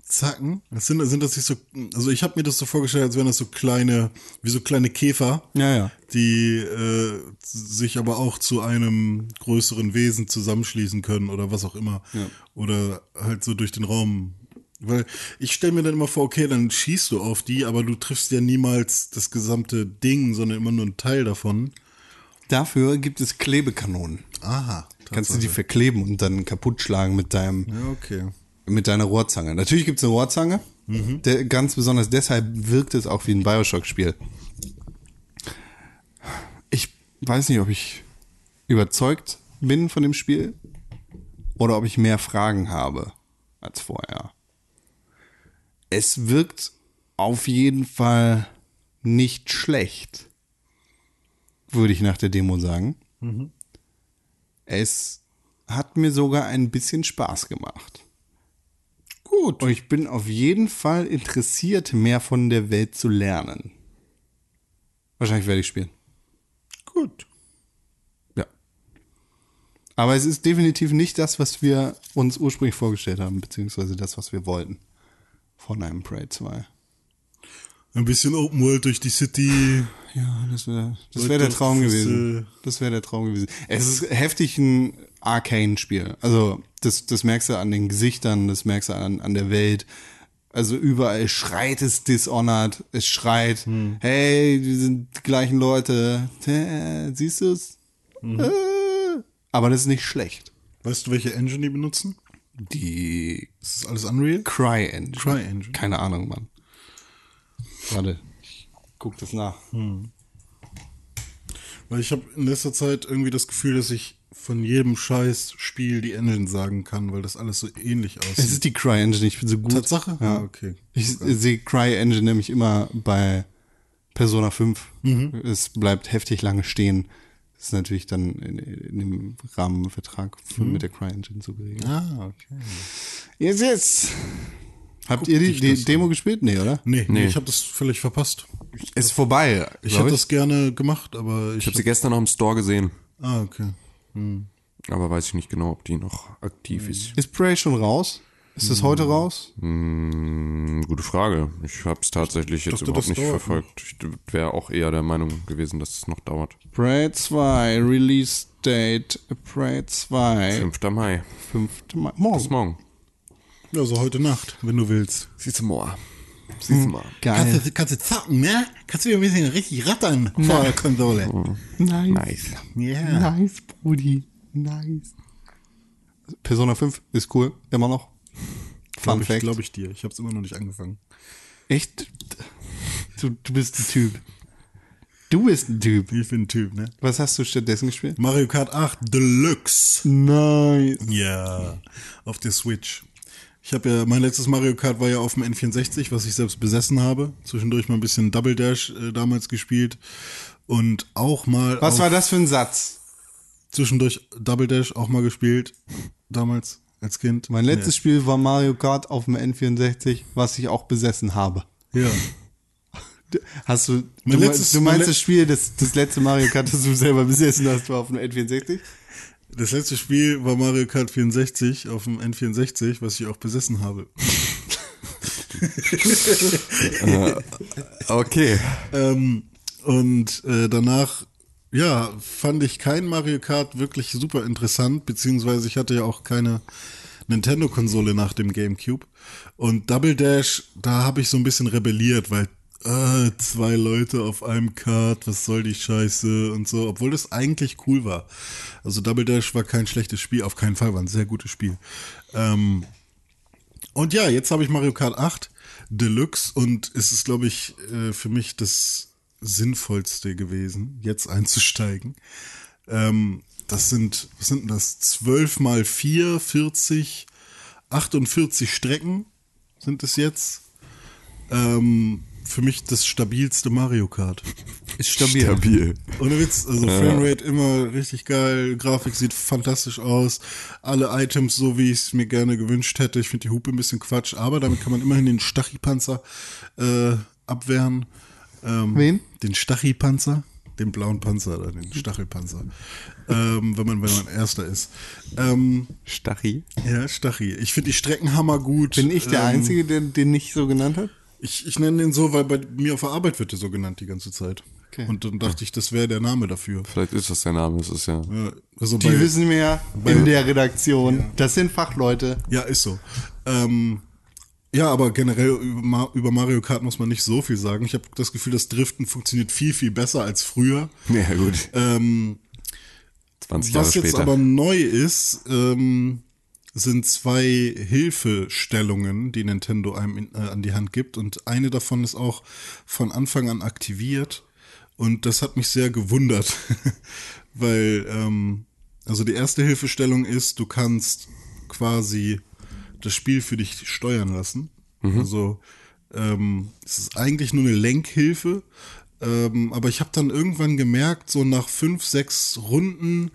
Zacken. Das sind, sind das nicht so, also ich habe mir das so vorgestellt, als wären das so kleine, wie so kleine Käfer, Ja, ja. die äh, sich aber auch zu einem größeren Wesen zusammenschließen können oder was auch immer. Oder halt so durch den Raum. Weil ich stelle mir dann immer vor, okay, dann schießt du auf die, aber du triffst ja niemals das gesamte Ding, sondern immer nur einen Teil davon. Dafür gibt es Klebekanonen. Aha. Kannst du die verkleben und dann kaputt schlagen mit deinem Ja, okay. mit deiner Rohrzange. Natürlich gibt es eine Rohrzange. Der, ganz besonders deshalb wirkt es auch wie ein Bioshock-Spiel. Ich weiß nicht, ob ich überzeugt bin von dem Spiel. oder ob ich mehr Fragen habe als vorher. Es wirkt auf jeden Fall nicht schlecht, würde ich nach der Demo sagen. Es hat mir sogar ein bisschen Spaß gemacht. Gut. Und ich bin auf jeden Fall interessiert, mehr von der Welt zu lernen. Wahrscheinlich werde ich spielen. Gut. Ja. Aber es ist definitiv nicht das, was wir uns ursprünglich vorgestellt haben, beziehungsweise das, was wir wollten von einem Prey 2. Ein bisschen Open World durch die City. Ja, das wäre das Leute, wär der Traum das, gewesen. äh, Das wäre der Traum gewesen. Es ist heftig ein Arcane-Spiel. Also, das, das merkst du an den Gesichtern, das merkst du an, an der Welt. Also überall schreit es Dishonored, es schreit, Hm. hey, wir sind die gleichen Leute. Äh, siehst du es? Mhm. Äh, aber das ist nicht schlecht. Weißt du, welche Engine die benutzen? Die Ist das alles Unreal? Cry Engine. Cry Engine. Keine Ahnung, Mann. Warte, ich guck das nach. Weil ich habe in letzter Zeit irgendwie das Gefühl, dass ich von jedem scheiß Spiel die Engine sagen kann, weil das alles so ähnlich aussieht. Es ist die Cry Engine, ich bin so gut. Tatsache? Ja, Ah, okay. Ich sehe Cry Engine nämlich immer bei Persona 5. Mhm. Es bleibt heftig lange stehen. Das ist natürlich dann in, in dem Rahmenvertrag für, Mhm. mit der Cry Engine so geregelt. ah, okay. Yes, yes. Habt Guck ihr die, die Demo gespielt? Nee, oder? Nee, nee. Nee. ich habe das völlig verpasst. Ich, Ist vorbei. ich hätte das gerne gemacht, aber ich, Ich habe sie gestern noch im Store gesehen, Ah, okay. aber weiß ich nicht genau, ob die noch aktiv ist. Ist Prey schon raus? Ist das heute raus? Hm, gute Frage. Ich habe es tatsächlich jetzt dachte, überhaupt nicht dauert verfolgt. Ich wäre auch eher der Meinung gewesen, dass es noch dauert. Prey 2, Release Date, Prey 2, 5. Mai. 5. Mai. Bis Morgen. morgen. Also heute Nacht, wenn du willst. Siehst du mal. Siehst du mal. Geil. du, kannst du zocken, ne? Kannst du wieder ein bisschen richtig rattern vor der Konsole. Nice. Nice. Ja. Nice, Brudi. Nice. Persona 5 ist cool, immer noch. Fun Glaube ich, Fact. glaub ich dir. Ich habe es immer noch nicht angefangen. Echt? Du, du bist ein Typ. Du bist ein Typ. Ich bin ein Typ, ne? Was hast du stattdessen gespielt? Mario Kart 8 Deluxe. Nice. Ja, auf der Switch. Ich habe ja, mein letztes Mario Kart war ja auf dem N64, was ich selbst besessen habe. Zwischendurch mal ein bisschen Double Dash äh, damals gespielt. Und auch mal. Was war das für ein Satz? Zwischendurch Double Dash auch mal gespielt. Damals als Kind. Mein letztes Spiel war Mario Kart auf dem N64, was ich auch besessen habe. Ja. (laughs) Hast du, Mein du, letztes- du mein meinst das Spiel, das, das letzte Mario Kart, das du selber besessen hast, war auf dem N64? Das letzte Spiel war Mario Kart 64 auf dem N64, was ich auch besessen habe. (laughs) Okay. Ähm, und äh, danach, ja, fand ich kein Mario Kart wirklich super interessant, beziehungsweise ich hatte ja auch keine Nintendo-Konsole nach dem GameCube. Und Double Dash, da habe ich so ein bisschen rebelliert, weil äh, zwei Leute auf einem Kart, was soll die Scheiße und so, obwohl das eigentlich cool war. Also Double Dash war kein schlechtes Spiel, auf keinen Fall, war ein sehr gutes Spiel. Ähm, und ja, jetzt habe ich Mario Kart 8 Deluxe und es ist, glaube ich, äh, für mich das Sinnvollste gewesen, jetzt einzusteigen. Ähm, das sind, was sind denn das? 12 mal 4, 40, 48 Strecken sind es jetzt. Ähm, für mich das stabilste Mario Kart. Ist stabil. Stabil. Ohne Witz, also Framerate immer richtig geil, Grafik sieht fantastisch aus, alle Items so, wie ich es mir gerne gewünscht hätte. Ich finde die Hupe ein bisschen Quatsch, aber damit kann man immerhin den Stachypanzer äh, abwehren. Ähm, Wen? Den Stachypanzer, den blauen Panzer, oder den Stachelpanzer, ähm, wenn man wenn man Erster ist. Ähm, Stachi. ja, Stachy. Ich finde die Streckenhammer gut. Bin ich der ähm, Einzige, der den nicht so genannt hat? Ich, ich nenne den so, weil bei mir auf der Arbeit wird der so genannt die ganze Zeit. Okay. Und dann dachte ich, das wäre der Name dafür. Vielleicht ist das der Name, es ist ja. Ja, also Die bei, wissen mehr in der Redaktion. Das sind Fachleute. ja, ist so. Ähm, ja, aber generell über, Ma- über Mario Kart muss man nicht so viel sagen. Ich habe das Gefühl, das Driften funktioniert viel, viel besser als früher. Ja, gut. Ähm, 20 Jahre was jetzt später. aber neu ist, ähm, sind zwei Hilfestellungen, die Nintendo einem in, äh, an die Hand gibt. Und eine davon ist auch von Anfang an aktiviert. Und das hat mich sehr gewundert, (laughs) weil, ähm, also die erste Hilfestellung ist, du kannst quasi das Spiel für dich steuern lassen. Also ähm, es ist eigentlich nur eine Lenkhilfe. Ähm, aber ich habe dann irgendwann gemerkt, so nach fünf, sechs Runden,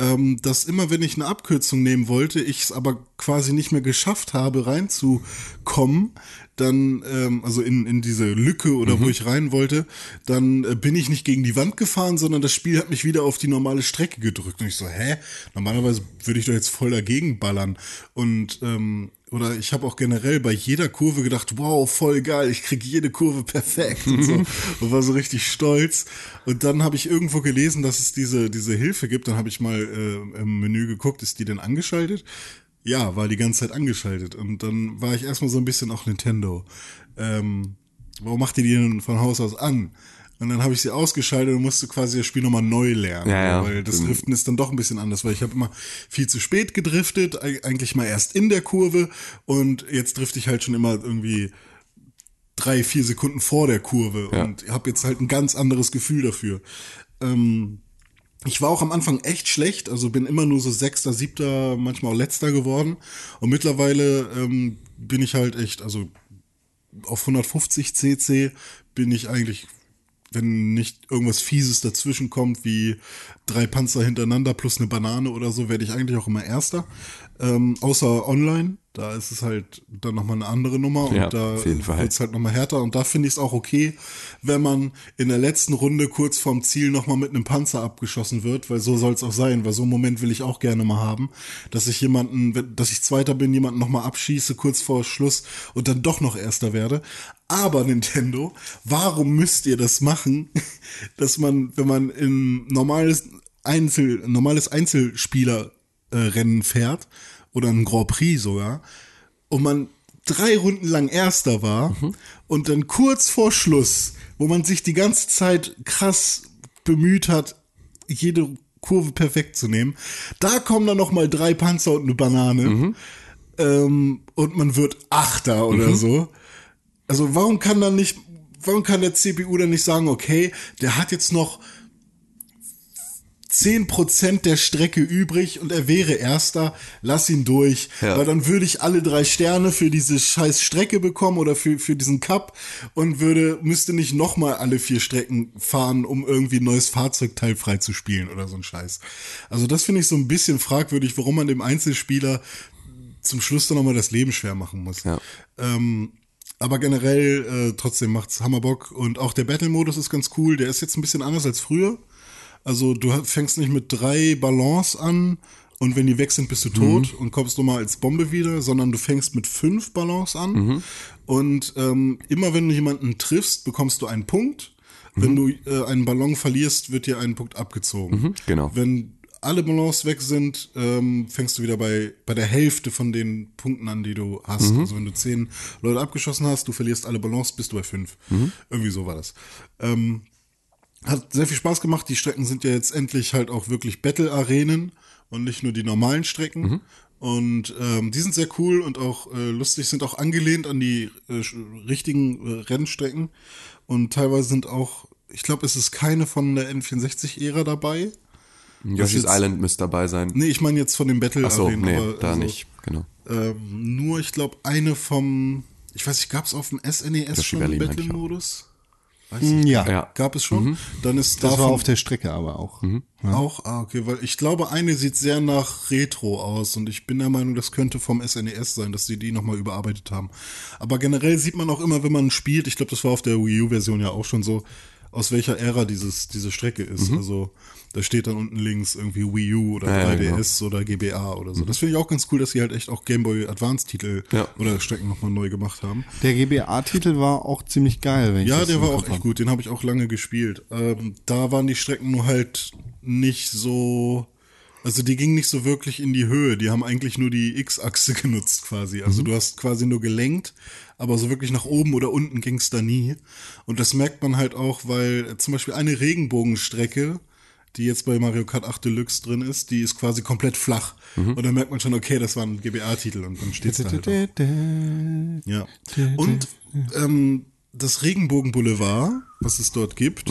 ähm, dass immer wenn ich eine Abkürzung nehmen wollte, ich es aber quasi nicht mehr geschafft habe, reinzukommen, dann, ähm, also in, in diese Lücke oder wo ich rein wollte, dann äh, bin ich nicht gegen die Wand gefahren, sondern das Spiel hat mich wieder auf die normale Strecke gedrückt. Und ich so, hä? Normalerweise würde ich doch jetzt voll dagegen ballern. Und ähm, oder ich habe auch generell bei jeder Kurve gedacht, wow, voll geil, ich krieg jede Kurve perfekt und so (laughs) und war so richtig stolz. Und dann habe ich irgendwo gelesen, dass es diese diese Hilfe gibt. Dann habe ich mal äh, im Menü geguckt, ist die denn angeschaltet? Ja, war die ganze Zeit angeschaltet. Und dann war ich erstmal so ein bisschen auch Nintendo. Ähm, warum macht ihr die denn von Haus aus an? Und dann habe ich sie ausgeschaltet und musste quasi das Spiel nochmal neu lernen. Ja, ja. Weil das Driften ist dann doch ein bisschen anders, weil ich habe immer viel zu spät gedriftet, eig- eigentlich mal erst in der Kurve und jetzt drifte ich halt schon immer irgendwie drei, vier Sekunden vor der Kurve Ja. und habe jetzt halt ein ganz anderes Gefühl dafür. Ähm, ich war auch am Anfang echt schlecht, also bin immer nur so Sechster, Siebter, manchmal auch Letzter geworden. Und mittlerweile ähm, bin ich halt echt, also auf 150 cc bin ich eigentlich, wenn nicht irgendwas Fieses dazwischen kommt, wie drei Panzer hintereinander plus eine Banane oder so, werde ich eigentlich auch immer Erster. Ähm, außer online, da ist es halt dann nochmal eine andere Nummer Ja, und da jeden Fall. wird es halt nochmal härter. Und da finde ich es auch okay, wenn man in der letzten Runde kurz vorm Ziel nochmal mit einem Panzer abgeschossen wird, weil so soll es auch sein, weil so einen Moment will ich auch gerne mal haben, dass ich jemanden, dass ich Zweiter bin, jemanden nochmal abschieße kurz vor Schluss und dann doch noch Erster werde. Aber Nintendo, warum müsst ihr das machen, (laughs) dass man, wenn man in normales Einzel, normales Einzelspielerrennen äh, Rennen fährt oder ein Grand Prix sogar und man drei Runden lang Erster war und dann kurz vor Schluss, wo man sich die ganze Zeit krass bemüht hat, jede Kurve perfekt zu nehmen, da kommen dann noch mal drei Panzer und eine Banane ähm, und man wird Achter oder so. Also warum kann dann nicht, warum kann der CPU dann nicht sagen, okay, der hat jetzt noch 10% der Strecke übrig und er wäre Erster, lass ihn durch. Ja. Weil dann würde ich alle drei Sterne für diese scheiß Strecke bekommen oder für, für diesen Cup und würde, müsste nicht nochmal alle vier Strecken fahren, um irgendwie ein neues Fahrzeugteil freizuspielen oder so ein Scheiß. Also das finde ich so ein bisschen fragwürdig, warum man dem Einzelspieler zum Schluss dann nochmal das Leben schwer machen muss. Ja. Ähm, aber generell äh, trotzdem macht's Hammerbock und auch der Battle-Modus ist ganz cool. Der ist jetzt ein bisschen anders als früher. Also du fängst nicht mit drei Ballons an und wenn die weg sind, bist du tot und kommst nochmal als Bombe wieder, sondern du fängst mit fünf Ballons an und ähm, immer wenn du jemanden triffst, bekommst du einen Punkt. Wenn du äh, einen Ballon verlierst, wird dir ein Punkt abgezogen. genau. Wenn alle Ballons weg sind, ähm, fängst du wieder bei, bei der Hälfte von den Punkten an, die du hast. Also wenn du zehn Leute abgeschossen hast, du verlierst alle Ballons, bist du bei fünf. Irgendwie so war das. Ähm, hat sehr viel Spaß gemacht. Die Strecken sind ja jetzt endlich halt auch wirklich Battle-Arenen und nicht nur die normalen Strecken. Und ähm, die sind sehr cool und auch äh, lustig, sind auch angelehnt an die äh, richtigen äh, Rennstrecken. Und teilweise sind auch, ich glaube, es ist keine von der N64-Ära dabei. Yoshi's jetzt- Island müsste dabei sein. Nee, ich meine jetzt von den Battle Ach so, nee, aber, da also, nicht, genau. Ähm, nur, ich glaube, eine vom, ich weiß nicht, gab es auf dem SNES Yoshi schon einen Berlin. Battle-Modus? Ich Ja, Ja. Gab es schon? Dann ist das davon war auf der Strecke aber auch. auch, ah, okay, weil ich glaube, eine sieht sehr nach Retro aus und ich bin der Meinung, das könnte vom SNES sein, dass sie die nochmal überarbeitet haben. Aber generell sieht man auch immer, wenn man spielt, ich glaube, das war auf der Wii U-Version ja auch schon so, aus welcher Ära dieses, diese Strecke ist. Also da steht dann unten links irgendwie Wii U oder Ja, ja, 3DS oder GBA oder so. Das finde ich auch ganz cool, dass sie halt echt auch Game Boy Advance-Titel Ja. oder Strecken nochmal neu gemacht haben. Der GBA-Titel war auch ziemlich geil, wenn ich Ja, das der war auch echt hab. gut. Den habe ich auch lange gespielt. Ähm, da waren die Strecken nur halt nicht so. Also die gingen nicht so wirklich in die Höhe. Die haben eigentlich nur die X-Achse (laughs) genutzt quasi. Also du hast quasi nur gelenkt, aber so wirklich nach oben oder unten ging's da nie. Und das merkt man halt auch, weil zum Beispiel eine Regenbogenstrecke, die jetzt bei Mario Kart 8 Deluxe drin ist, die ist quasi komplett flach. Und dann merkt man schon, okay, das war ein GBA-Titel und dann steht's da halt auch. (laughs) Ja. Und ähm, das Regenbogen Boulevard, was es dort gibt,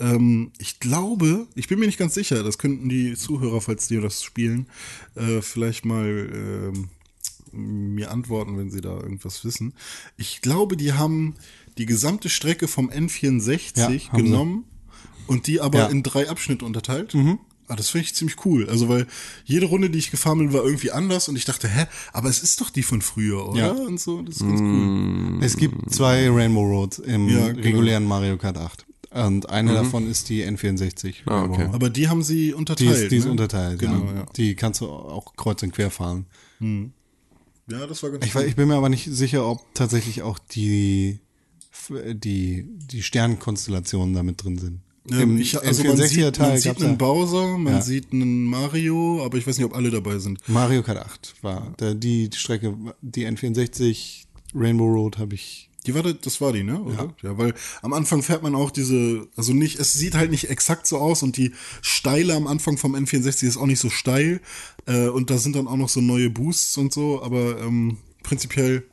ähm, ich glaube, ich bin mir nicht ganz sicher, das könnten die Zuhörer, falls die das spielen, äh, vielleicht mal ähm, mir antworten, wenn sie da irgendwas wissen. Ich glaube, die haben die gesamte Strecke vom N64 Ja, genommen und die aber Ja. in drei Abschnitte unterteilt. Ah, das finde ich ziemlich cool. Also, weil jede Runde, die ich gefahren bin, war irgendwie anders und ich dachte, hä, aber es ist doch die von früher, oder? Ja. Und so, das ist ganz cool. Es gibt zwei Rainbow Roads im Ja, genau. regulären Mario Kart 8. Und eine davon ist die N64. Ah, okay. Aber die haben sie Die unterteilt. ist, die ist ne? unterteilt, Genau, ja. ja. Die kannst du auch kreuz und quer fahren. Ja, das war ganz Ich, cool. ich bin mir aber nicht sicher, ob tatsächlich auch die, die, die Sternkonstellationen da mit drin sind. Ähm, ich, also man sieht, man sieht einen ja- Bowser, man Ja. sieht einen Mario, aber ich weiß nicht, ob alle dabei sind. Mario Kart 8 war der, die Strecke, die N64 Rainbow Road habe ich. Die war, da- das war die, ne? Oder? Ja. weil am Anfang fährt man auch diese, also nicht, es sieht halt nicht exakt so aus und die Steile am Anfang vom N64 ist auch nicht so steil äh, und da sind dann auch noch so neue Boosts und so, aber ähm, prinzipiell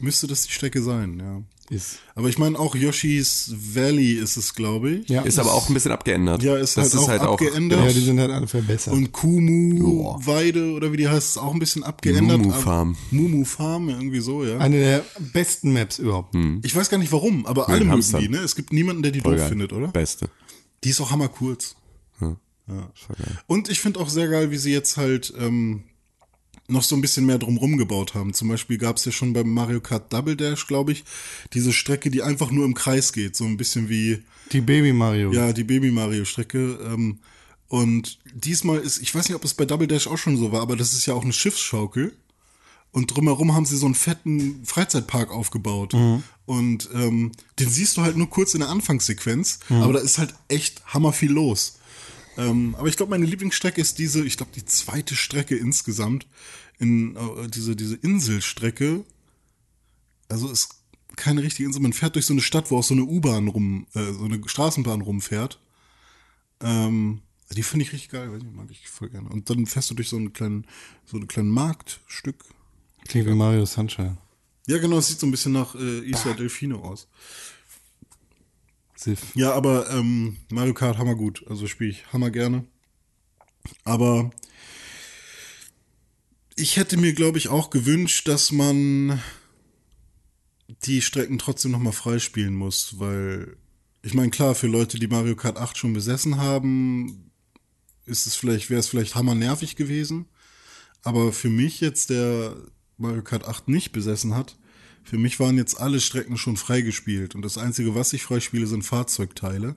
müsste das die Strecke sein, ja. Ist. Aber ich meine auch Yoshi's Valley ist es, glaube ich. Ja. Ist aber auch ein bisschen abgeändert. Ja, ist das halt auch abgeändert. Ja, die sind halt alle verbessert. Und Kumu Weide oder wie die heißt, ist auch ein bisschen abgeändert. Mumu Farm. Mumu Farm, irgendwie so, ja. Eine der besten Maps überhaupt. Ich weiß gar nicht warum, aber alle mögen die, ne? Es gibt niemanden, der die Voll doof geil. findet, oder? Beste. Die ist auch hammerkurz. Ja. Ja. Und ich finde auch sehr geil, wie sie jetzt halt ähm, noch so ein bisschen mehr drumrum gebaut haben. Zum Beispiel gab es ja schon beim Mario Kart Double Dash, glaube ich, diese Strecke, die einfach nur im Kreis geht. So ein bisschen wie, Die Baby Mario. ja, die Baby-Mario-Strecke. Ähm, und diesmal ist, ich weiß nicht, ob es bei Double Dash auch schon so war, aber das ist ja auch eine Schiffsschaukel. Und drumherum haben sie so einen fetten Freizeitpark aufgebaut. Und ähm, den siehst du halt nur kurz in der Anfangssequenz, aber da ist halt echt hammer viel los. Ähm, aber ich glaube, meine Lieblingsstrecke ist diese, ich glaube, die zweite Strecke insgesamt. In äh, diese, diese Inselstrecke. Also ist keine richtige Insel. Man fährt durch so eine Stadt, wo auch so eine U-Bahn rum, äh, so eine Straßenbahn rumfährt. Ähm, die finde ich richtig geil, weiß nicht, mag ich voll gerne. Und dann fährst du durch so einen kleinen, so einen kleinen Marktstück. Klingt wie Mario Sunshine. Ja, genau, es sieht so ein bisschen nach äh, Isla Delfino aus. Sif. Ja, aber ähm, Mario Kart hammer gut. Also spiele ich hammer gerne. Aber ich hätte mir, glaube ich, auch gewünscht, dass man die Strecken trotzdem nochmal freispielen muss, weil ich meine, klar, für Leute, die Mario Kart 8 schon besessen haben, ist es vielleicht, wäre es vielleicht hammer nervig gewesen. Aber für mich jetzt, der Mario Kart 8 nicht besessen hat, für mich waren jetzt alle Strecken schon freigespielt. Und das Einzige, was ich freispiele, sind Fahrzeugteile.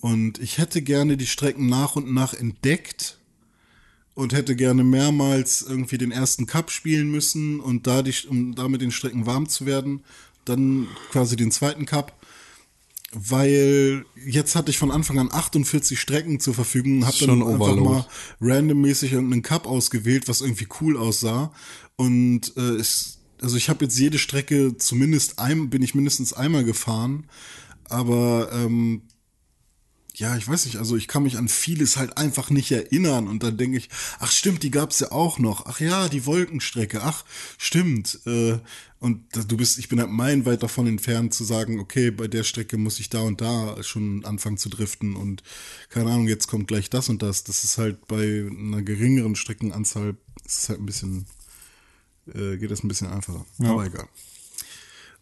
Und ich hätte gerne die Strecken nach und nach entdeckt und hätte gerne mehrmals irgendwie den ersten Cup spielen müssen und da die, um da mit den Strecken warm zu werden, dann quasi den zweiten Cup. Weil jetzt hatte ich von Anfang an 48 Strecken zur Verfügung, habe dann Schon einfach Overload. mal randommäßig irgendeinen Cup ausgewählt, was irgendwie cool aussah. Und äh, es, also ich habe jetzt jede Strecke zumindest ein, bin ich mindestens einmal gefahren, aber ähm, ja, ich weiß nicht, also ich kann mich an vieles halt einfach nicht erinnern und dann denke ich, ach stimmt, die gab's ja auch noch. Ach ja, die Wolkenstrecke, ach stimmt. Äh, und du bist, ich bin halt meilenweit davon entfernt zu sagen, okay, bei der Strecke muss ich da und da schon anfangen zu driften und keine Ahnung, jetzt kommt gleich das und das. Das ist halt bei einer geringeren Streckenanzahl, ist es halt ein bisschen, äh, geht das ein bisschen einfacher. Aber egal.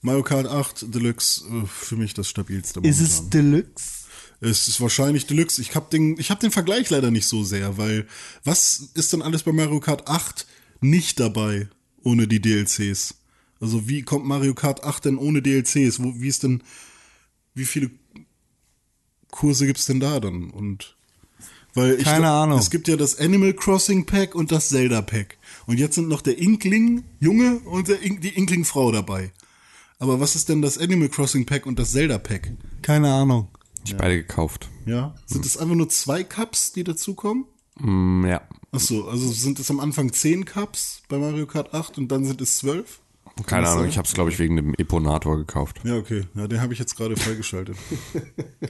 Mario Kart 8 Deluxe, äh, für mich das stabilste Ist momentan. es Deluxe? Es ist wahrscheinlich Deluxe. Ich habe den, ich hab den Vergleich leider nicht so sehr, weil was ist denn alles bei Mario Kart 8 nicht dabei ohne die DLCs? Also wie kommt Mario Kart 8 denn ohne DLCs? Wo, wie ist denn, wie viele Kurse gibt's denn da dann? Und weil ich Keine glaub, Ahnung. Es gibt ja das Animal Crossing Pack und das Zelda Pack. Und jetzt sind noch der Inkling Junge und der In die Inkling Frau dabei. Aber was ist denn das Animal Crossing Pack und das Zelda Pack? Keine Ahnung. Ich beide gekauft. Ja. Sind es einfach nur zwei Cups, die dazukommen? Mm, ja. Achso, also sind es am Anfang zehn Cups bei Mario Kart 8 und dann sind es zwölf? Keine Ahnung, sein? ich habe es, glaube ich, wegen dem Eponator gekauft. Ja, okay. Ja, den habe ich jetzt gerade freigeschaltet.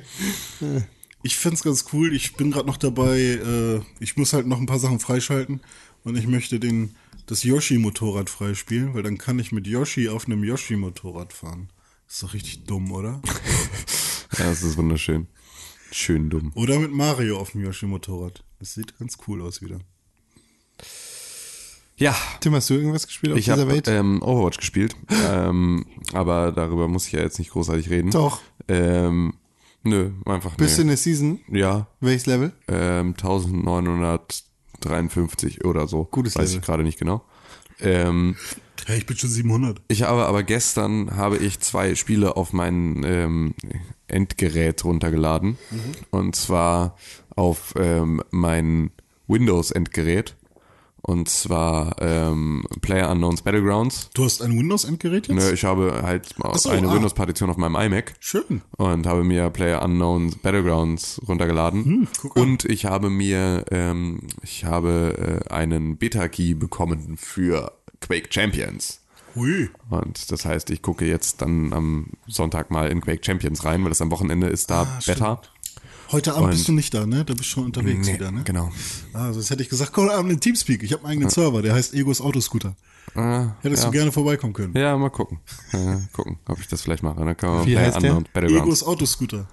(laughs) ich find's ganz cool. Ich bin gerade noch dabei. Äh, ich muss halt noch ein paar Sachen freischalten und ich möchte den das Yoshi-Motorrad freispielen, weil dann kann ich mit Yoshi auf einem Yoshi-Motorrad fahren. ist doch richtig dumm, oder? (laughs) Ja, das ist wunderschön. Schön dumm. Oder mit Mario auf dem Yoshi-Motorrad. Das sieht ganz cool aus wieder. Ja, Tim, hast du irgendwas gespielt auf ich dieser habe Welt? ähm, Overwatch gespielt, ähm, aber darüber muss ich ja jetzt nicht großartig reden. Doch. Ähm, nö, einfach Bist du in der Season? Ja, Welches Level? ähm, 1953 oder so. Gutes Weiß Level. ich gerade nicht genau. Ähm, Ja, ich bin schon 700. ich habe aber gestern habe ich zwei Spiele auf mein ähm, Endgerät runtergeladen. Und zwar auf ähm, mein Windows-Endgerät. Und zwar ähm, Player Unknowns Battlegrounds. Du hast ein Windows-Endgerät jetzt? Nö, ich habe halt so, eine ah. Windows-Partition auf meinem iMac Schön. und habe mir Player Unknown Battlegrounds runtergeladen. Hm, guck an. und ich habe mir, ähm, ich habe äh, einen Beta-Key bekommen für Quake Champions. Hui. Und das heißt, ich gucke jetzt dann am Sonntag mal in Quake Champions rein, weil das am Wochenende ist da Ah, Beta. Heute Abend Und- bist du nicht da, ne? Da bist du schon unterwegs wieder, ne? Genau. Ah, sonst hätte ich gesagt, komm Abend in Teamspeak. Ich habe einen eigenen Server, der heißt Egos Autoscooter. Ah, Hättest ja. du gerne vorbeikommen können. ja, mal gucken. Äh, gucken, ob ich das vielleicht mache. Dann können wir Wie heißt der? Egos Autoscooter.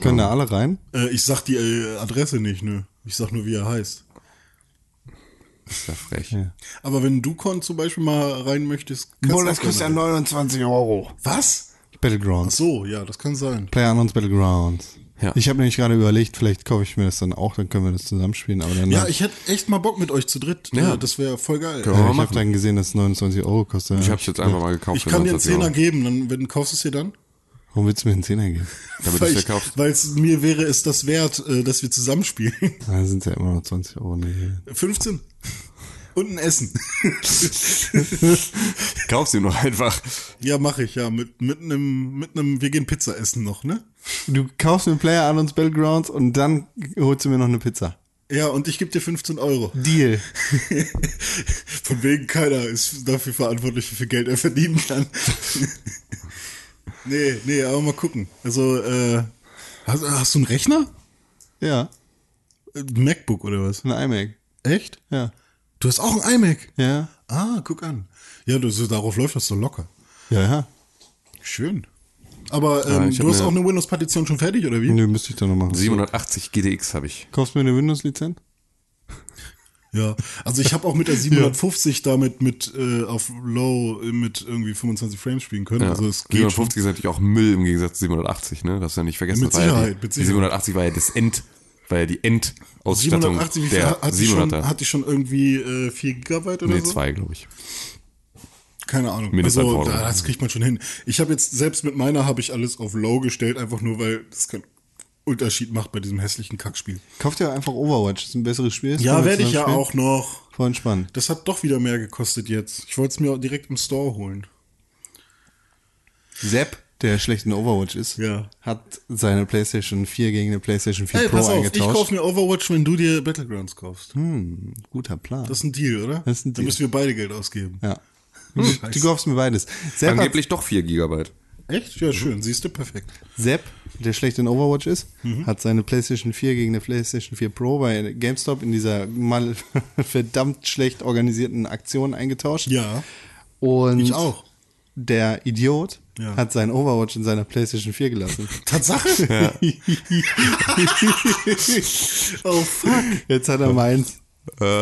Können da alle rein? Äh, ich sag die äh, Adresse nicht, ne? Ich sag nur, wie er heißt. Ist ja frech. Aber wenn du Con zum Beispiel mal rein möchtest, kannst Boah, das kostet ja gerne rein. 29 Euro. Was? Ach Battlegrounds. so, ja, das kann sein. Player Unknowns Battlegrounds. Ja. Ich habe nämlich gerade überlegt, vielleicht kaufe ich mir das dann auch, dann können wir das zusammenspielen. Aber dann Ja, ich hätte echt mal Bock mit euch zu dritt. Ja. Äh, Das wäre voll geil. Ja, mal ich habe dann gesehen, dass es 29 Euro kostet. Ich habe es jetzt einfach mal gekauft. Ich kann dir einen 29 Euro. Zehner geben, dann wenn kaufst du es dir dann? Warum willst du mir einen Zehner geben? (laughs) Damit Weil du es ich-. Weil es mir wäre es das wert, äh, dass wir zusammenspielen. (laughs) Da sind ja immer noch 20 Euro. Nee. 15. Und ein Essen. (laughs) Kaufst du noch einfach. ja, mache ich, ja. Mit, mit einem, mit einem, wir gehen Pizza essen noch, ne? Du kaufst mir Player Unknowns Battlegrounds und dann holst du mir noch eine Pizza. Ja, und ich gebe dir 15 Euro. Deal. (laughs) Von wegen keiner ist dafür verantwortlich, wie viel Geld er verdienen kann. (laughs) nee, nee, aber mal gucken. Also, äh, hast, hast du einen Rechner? Ja, Ein MacBook oder was? ein iMac. Echt? Ja. Du hast auch ein iMac? Ja. Ah, guck an. Ja, das, darauf läuft das so locker. Ja, ja. Schön. Aber ähm, hab du hast auch eine Windows-Partition schon fertig, oder wie? Nö, müsste ich dann noch machen. 780 GTX habe ich. Kaufst du mir eine Windows-Lizenz? Ja, also ich habe auch mit der (laughs) 750 damit mit äh, auf Low äh, mit irgendwie 25 Frames spielen können. Ja. Also es geht schon. 750 ist natürlich auch Müll im Gegensatz zu 780, ne? Das ist ja nicht vergessen. Mit das war ja Sicherheit, die, mit die Sicherheit. 780 war ja das End, war ja die Endausstattung 780, wie viel der hat die schon, 700er. hat die schon irgendwie äh, 4 Gigabyte oder nee, so? zwei, glaube ich. Keine Ahnung. Also da, das kriegt man schon hin. Ich habe jetzt selbst mit meiner habe ich alles auf Low gestellt, einfach nur weil das keinen Unterschied macht bei diesem hässlichen Kackspiel. Kauft ja einfach Overwatch, das ist ein besseres Spiel. Das Ja, werde ich ja zusammen auch noch. spielen. Voll entspannt. Das hat doch wieder mehr gekostet jetzt. Ich wollte es mir auch direkt im Store holen. Sepp, der schlecht in Overwatch ist, Ja. hat seine PlayStation 4 gegen eine PlayStation 4 Ey, Pro pass auf, ich eingetauscht. kaufe mir Overwatch, wenn du dir Battlegrounds kaufst. hm, guter Plan. Das ist ein Deal, oder? Das ist ein Da Deal. müssen wir beide Geld ausgeben. ja. Du kaufst mir beides. Sepp, hat, Angeblich doch 4 Gigabyte. Echt? Ja, schön. Siehst du, perfekt. Sepp, der schlecht in Overwatch ist, Mhm. hat seine PlayStation 4 gegen eine PlayStation 4 Pro bei GameStop in dieser mal (laughs) verdammt schlecht organisierten Aktion eingetauscht. Ja, Und ich auch. der Idiot Ja. hat sein Overwatch in seiner PlayStation 4 gelassen. (laughs) Tatsache? (laughs) oh, fuck. Jetzt hat er meins.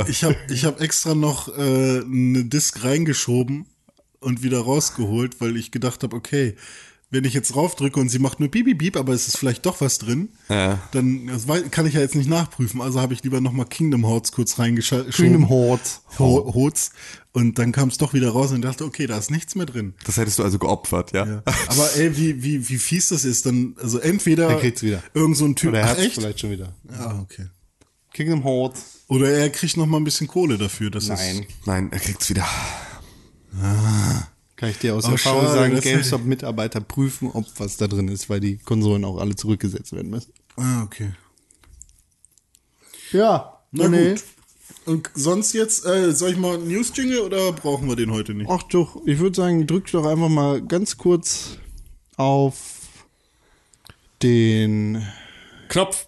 Ich habe ich hab extra noch äh, eine Disk reingeschoben und wieder rausgeholt, weil ich gedacht habe, okay, wenn ich jetzt raufdrücke und sie macht nur piep, piep, aber es ist vielleicht doch was drin, Ja. dann kann ich ja jetzt nicht nachprüfen. Also habe ich lieber nochmal Kingdom Hearts kurz reingeschoben. Kingdom Hearts. Ho Hearts. Und dann kam es doch wieder raus und dachte, okay, da ist nichts mehr drin. Das hättest du also geopfert, ja? Ja. Aber ey, wie, wie, wie fies das ist, dann, also entweder Er kriegt's wieder. irgend so ein Typ, Oder er ach, hat echt? vielleicht schon wieder. Ah, okay. Kingdom Hearts. Oder er kriegt noch mal ein bisschen Kohle dafür, dass Nein. Nein, er kriegt's wieder. Kann ich dir aus Oh, Erfahrung schade, sagen, das GameStop-Mitarbeiter prüfen, ob was da drin ist, weil die Konsolen auch alle zurückgesetzt werden müssen. Ah, okay. Ja. Na gut. Und sonst jetzt, äh, soll ich mal einen News-Jingle oder brauchen wir den heute nicht? Ach doch, ich würde sagen, drück doch einfach mal ganz kurz auf den Knopf.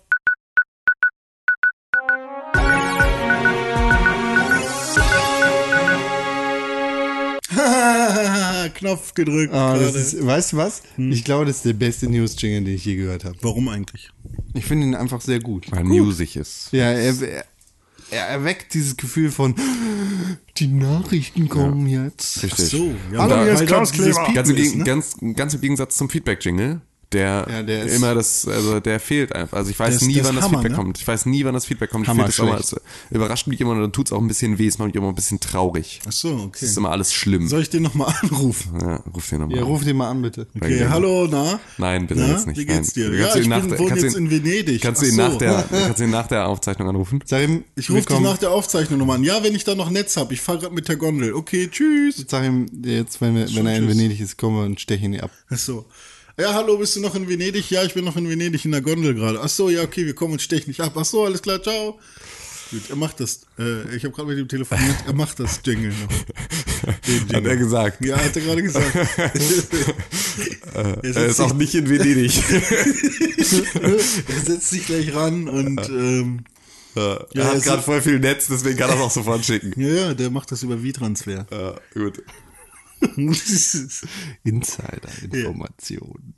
(laughs) Knopf gedrückt. Ah, ist, weißt du was? Ich glaube, das ist der beste News-Jingle, den ich je gehört habe. Warum eigentlich? Ich finde ihn einfach sehr gut. Weil newsig ist. Ja, er, er, er erweckt dieses Gefühl von, die Nachrichten kommen jetzt. Richtig. So, ja, Hallo, weil hier ist da Klaus Kleber. Ganz im, ne? ganz, ganz im Gegensatz zum Feedback-Jingle, der, Ja, der ist- immer das, also der fehlt einfach. Also ich weiß ist- nie, wann das Hammer, Feedback ne? kommt. Ich weiß nie, wann das Feedback kommt. Ich Hammer finde das immer, es überrascht mich immer und dann tut es auch ein bisschen weh. Es macht mich immer ein bisschen traurig. Ach so, Es okay. ist immer alles schlimm. Soll ich den nochmal anrufen? Ja, ruf den nochmal Ja, an. ruf den mal an, bitte. Okay, gerne. hallo, na? Nein, bitte Na, jetzt nicht. Wie geht's Nein. dir? Kannst Ja, ich bin, nach der- wohne jetzt ihn- in Venedig. Kannst du ihn so. nach der, (laughs) kannst du ihn nach der Aufzeichnung anrufen? Sag ihm, Ich rufe dich nach der Aufzeichnung nochmal an. Ja, wenn ich da noch Netz habe. Ich fahre gerade mit der Gondel. Okay, tschüss. Sag ihm jetzt, wenn, wir, wenn er in. Venedig ist, kommen wir und stechen ihn ab. Ach so. Ja, hallo, bist du noch in Venedig? Ja, ich bin noch in Venedig in der Gondel gerade. Ach so, ja, okay, wir kommen und stechen dich ab. Ach so, alles klar, ciao. Gut, er macht das. Äh, ich habe gerade mit ihm telefoniert. Er macht das Jingle noch. Den (laughs) Hat Jingle. er gesagt. Ja, hat er gerade gesagt. (laughs) er, Er ist auch nicht in Venedig. (laughs) er setzt sich gleich ran und ähm, er Ja, hat es- gerade voll viel Netz, deswegen kann er es auch sofort schicken. ja, ja, der macht das über V-Transfer. Ja, gut. (laughs) Insider-Informationen.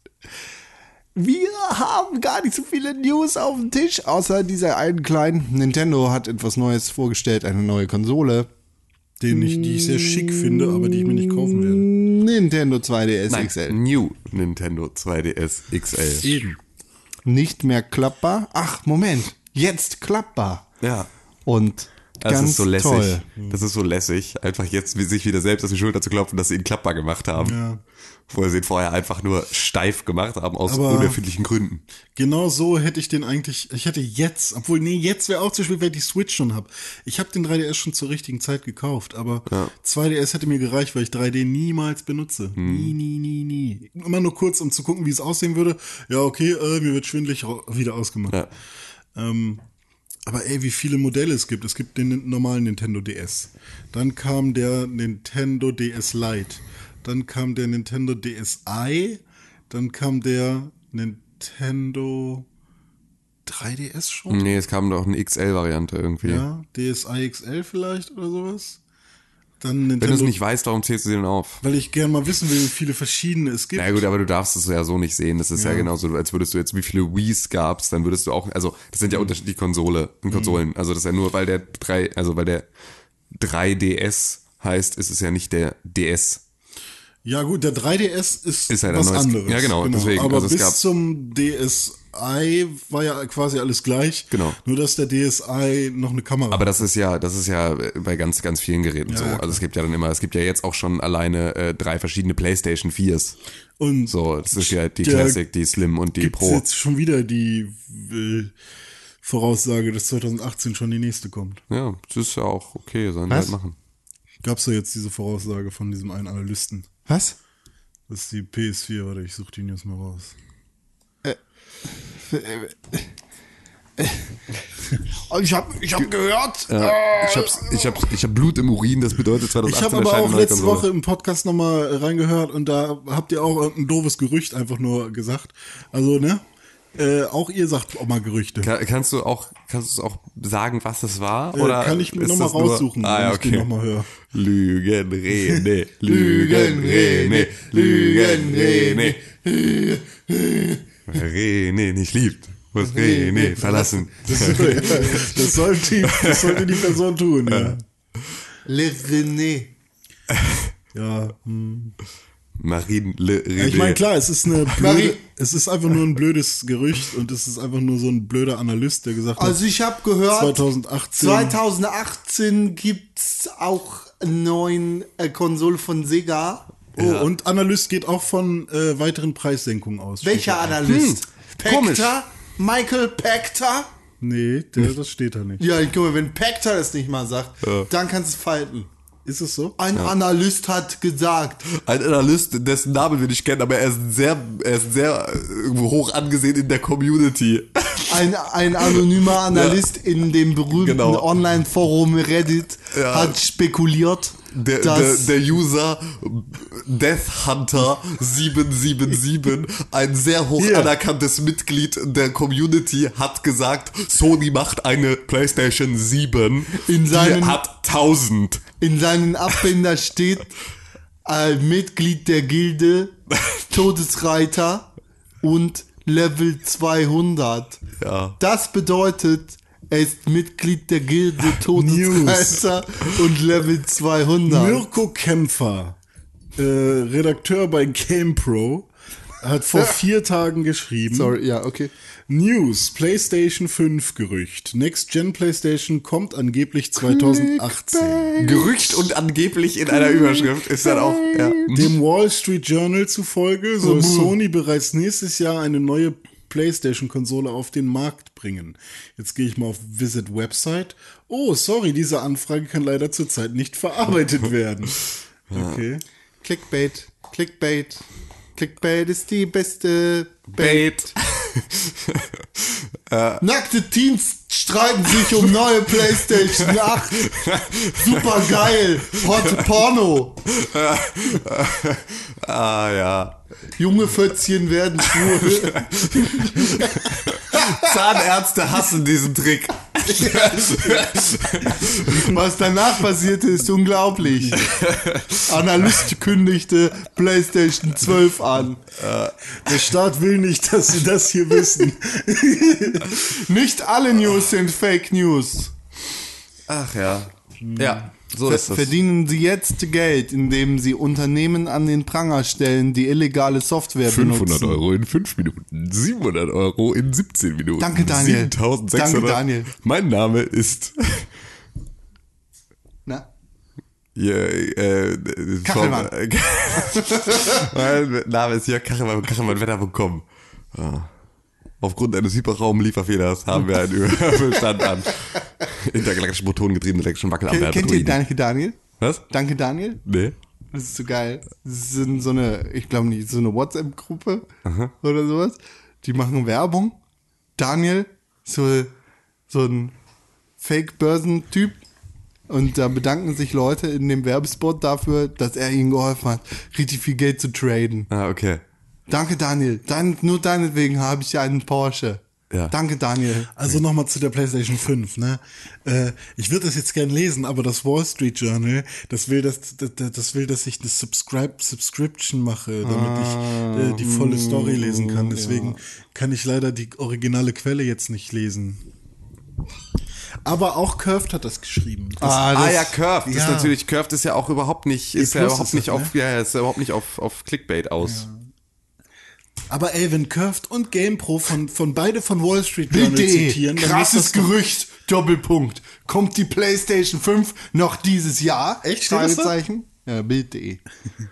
Wir haben gar nicht so viele News auf dem Tisch, außer dieser einen kleinen. Nintendo hat etwas Neues vorgestellt, eine neue Konsole. Den ich, die ich sehr schick finde, aber die ich mir nicht kaufen werde. Nintendo 2DS Nein, XL. New Nintendo 2DS XL. Eben. Nicht mehr klappbar. Ach, Moment. Jetzt klappbar. Ja. Und Das ganz ist so lässig. toll. Das ist so lässig, einfach jetzt sich wieder selbst auf die Schulter zu klopfen, dass sie ihn klappbar gemacht haben. Ja. Wo sie ihn vorher einfach nur steif gemacht haben, aus Aber- unerfindlichen Gründen. Genau so hätte ich den eigentlich, ich hätte jetzt, obwohl, nee, jetzt wäre auch zu spät, weil ich die Switch schon habe. Ich habe den 3DS schon zur richtigen Zeit gekauft, aber 2DS hätte mir gereicht, weil ich 3D niemals benutze. Hm. Nie, nie, nie, nie. Immer nur kurz, um zu gucken, wie es aussehen würde. Ja, okay, äh, mir wird schwindelig wieder ausgemacht. Ja. Ähm, aber ey, wie viele Modelle es gibt. Es gibt den normalen Nintendo DS. Dann kam der Nintendo DS Lite. Dann kam der Nintendo DSi. Dann kam der Nintendo 3DS schon. Nee, es kam doch eine XL-Variante irgendwie. Ja, DSi XL vielleicht oder sowas. Dann Wenn du Nintendo. es nicht weißt, warum zählst du sie denn auf? weil ich gerne mal wissen will, wie viele verschiedene es gibt. Na gut, aber du darfst es ja so nicht sehen. Das ist ja, genauso, als würdest du jetzt, wie viele Wii's gab's, dann würdest du auch, also das sind ja Mhm. unterschiedliche Konsole, Konsolen. Also das ist ja nur, weil der drei, also weil der 3DS heißt, ist es ja nicht der DS. Ja gut, der 3DS ist, Ist halt was neues- anderes. Ja, genau, deswegen, Aber also es bis zum DSi war ja quasi alles gleich. Genau. Nur dass der DSi noch eine Kamera Aber das ist ja, das ist ja bei ganz, ganz vielen Geräten so. ja, Also es gibt ja dann immer, es gibt ja jetzt auch schon alleine äh, drei verschiedene PlayStation 4s. Und So, das ist ja die Classic, die Slim und die Pro. jetzt schon wieder die äh, Voraussage, dass 2018 schon die nächste kommt. Ja, das ist ja auch okay, sollen Was? halt machen. Gab's da jetzt diese Voraussage von diesem einen Analysten? Was? Das ist die PS4, warte, ich suche die News mal raus. Ich habe ich hab gehört. Ich hab's, ich hab's, ich hab Blut im Urin, das bedeutet 2018 Ich habe aber auch letzte. Woche im Podcast nochmal reingehört und da habt ihr auch irgendein doofes Gerücht einfach nur gesagt. Also, ne? Äh, auch ihr sagt auch mal Gerüchte. Ka- Kannst du auch, kannst du auch sagen, was das war? Äh, Oder kann ich mir ist noch mal das nur- raussuchen, ah, wenn ich den okay. noch mal höre. Lügen, Rene, (laughs) Lügen, Rene, Lügen, Rene. Rene nicht liebt, muss Rene verlassen. Das, das, sollte die, das sollte die Person tun, ja. (laughs) Le René. Ja, hm. Marine Le René. ich meine, klar, es ist eine (laughs) blöde, es ist einfach nur ein blödes Gerücht und es ist einfach nur so ein blöder Analyst, der gesagt Also hat, ich habe gehört, 2018. 2018 gibt's auch einen neuen äh, Konsole von Sega. Oh, und Analyst geht auch von äh, weiteren Preissenkungen aus. Welcher Analyst? komisch. Pector? Michael Pector? Nee, der, das steht da nicht. Ja, ich glaube, wenn Pector das nicht mal sagt, dann kannst du es falten. Ist es so? Ein Analyst hat gesagt, Ein Analyst, dessen Namen wir nicht kennen, aber er ist sehr, er ist sehr äh, hoch angesehen in der Community. (laughs) ein, ein anonymer Analyst in dem berühmten Genau. Online-Forum Reddit Ja. hat spekuliert, Der, der, der User Death Hunter 777, ein sehr hoch Hier. anerkanntes Mitglied der Community, hat gesagt, Sony macht eine PlayStation 7, In die seinen- hat 1000. in seinen Abbinder steht, äh, Mitglied der Gilde, (laughs) Todesreiter und Level 200. Ja. Das bedeutet, er ist Mitglied der Gilde, (laughs) Todesreiter und Level 200. Mirko Kämpfer, äh, Redakteur bei GamePro, hat vor (laughs) vier Tagen geschrieben. Sorry, ja, okay. News, PlayStation 5 Gerücht. Next Gen PlayStation kommt angeblich 2018. Gerücht und angeblich in einer Überschrift ist dann auch. Ja. Dem Wall Street Journal zufolge soll Sony bereits nächstes Jahr eine neue PlayStation-Konsole auf den Markt bringen. Jetzt gehe ich mal auf Visit Website. Oh, sorry, diese Anfrage kann leider zurzeit nicht verarbeitet (laughs) werden. Okay. Clickbait, Clickbait. Clickbait ist die beste Bait. (laughs) Nackte Teens streiten sich um neue PlayStation 8. Super geil. Hot Porno. (laughs) ah ja. Junge Fötzchen werden schwul. (laughs) Zahnärzte hassen diesen Trick. Was danach passierte, ist unglaublich. Analyst kündigte PlayStation 12 an. Der Staat will nicht, dass sie das hier wissen. Nicht alle News sind Fake News. Ach ja. Ja, so Ver verdienen Sie jetzt Geld, indem Sie Unternehmen an den Pranger stellen, die illegale Software 500 benutzen. Euro in 5 Minuten, 700 Euro in 17 Minuten. Danke, Daniel. 7600. Danke, Daniel. Mein Name ist Na? Ja, äh, Kachelmann. vom- (laughs) mein Name ist Jörg Kachelmann, kachelmannwetter.com. Ja. Aufgrund eines Hyperraum-Lieferfehlers haben wir einen Überbestand an intergalaktischen motorengetriebenen elektrischen Kennt, Wackelamper. kennt ihr Danke Daniel? Was? Danke Daniel? Nee. Das ist so geil. Das sind so eine, ich glaube nicht, so eine WhatsApp-Gruppe oder sowas. Die machen Werbung. Daniel, so, so ein Fake-Börsentyp. Und da bedanken sich Leute in dem Werbespot dafür, dass er ihnen geholfen hat, richtig viel Geld zu traden. Ah, okay. Danke, Daniel. Dein, nur deinetwegen habe ich einen Porsche. Ja. Danke, Daniel. Also nochmal zu der PlayStation 5, ne? Äh, ich würde das jetzt gern lesen, aber das Wall Street Journal, das will, dass, das, das will, dass ich eine Subscribe, Subscription mache, damit ich äh, die volle Story lesen kann. Deswegen kann ich leider die originale Quelle jetzt nicht lesen. Aber auch Curved hat das geschrieben. Das, Ah, ja, Curved ist Ja. natürlich, Curved ist ja auch überhaupt nicht, ist ja Plus überhaupt ist nicht das, auf, ja, ist ja überhaupt nicht auf, auf Clickbait aus. Aber wenn Curved und GamePro von, von beide von Wall Street Journal Bild.de. zitieren, dann ist Krasses Gerücht. Doppelpunkt. Kommt die PlayStation 5 noch dieses Jahr? Echt? Fragezeichen. Ja, Bild.de.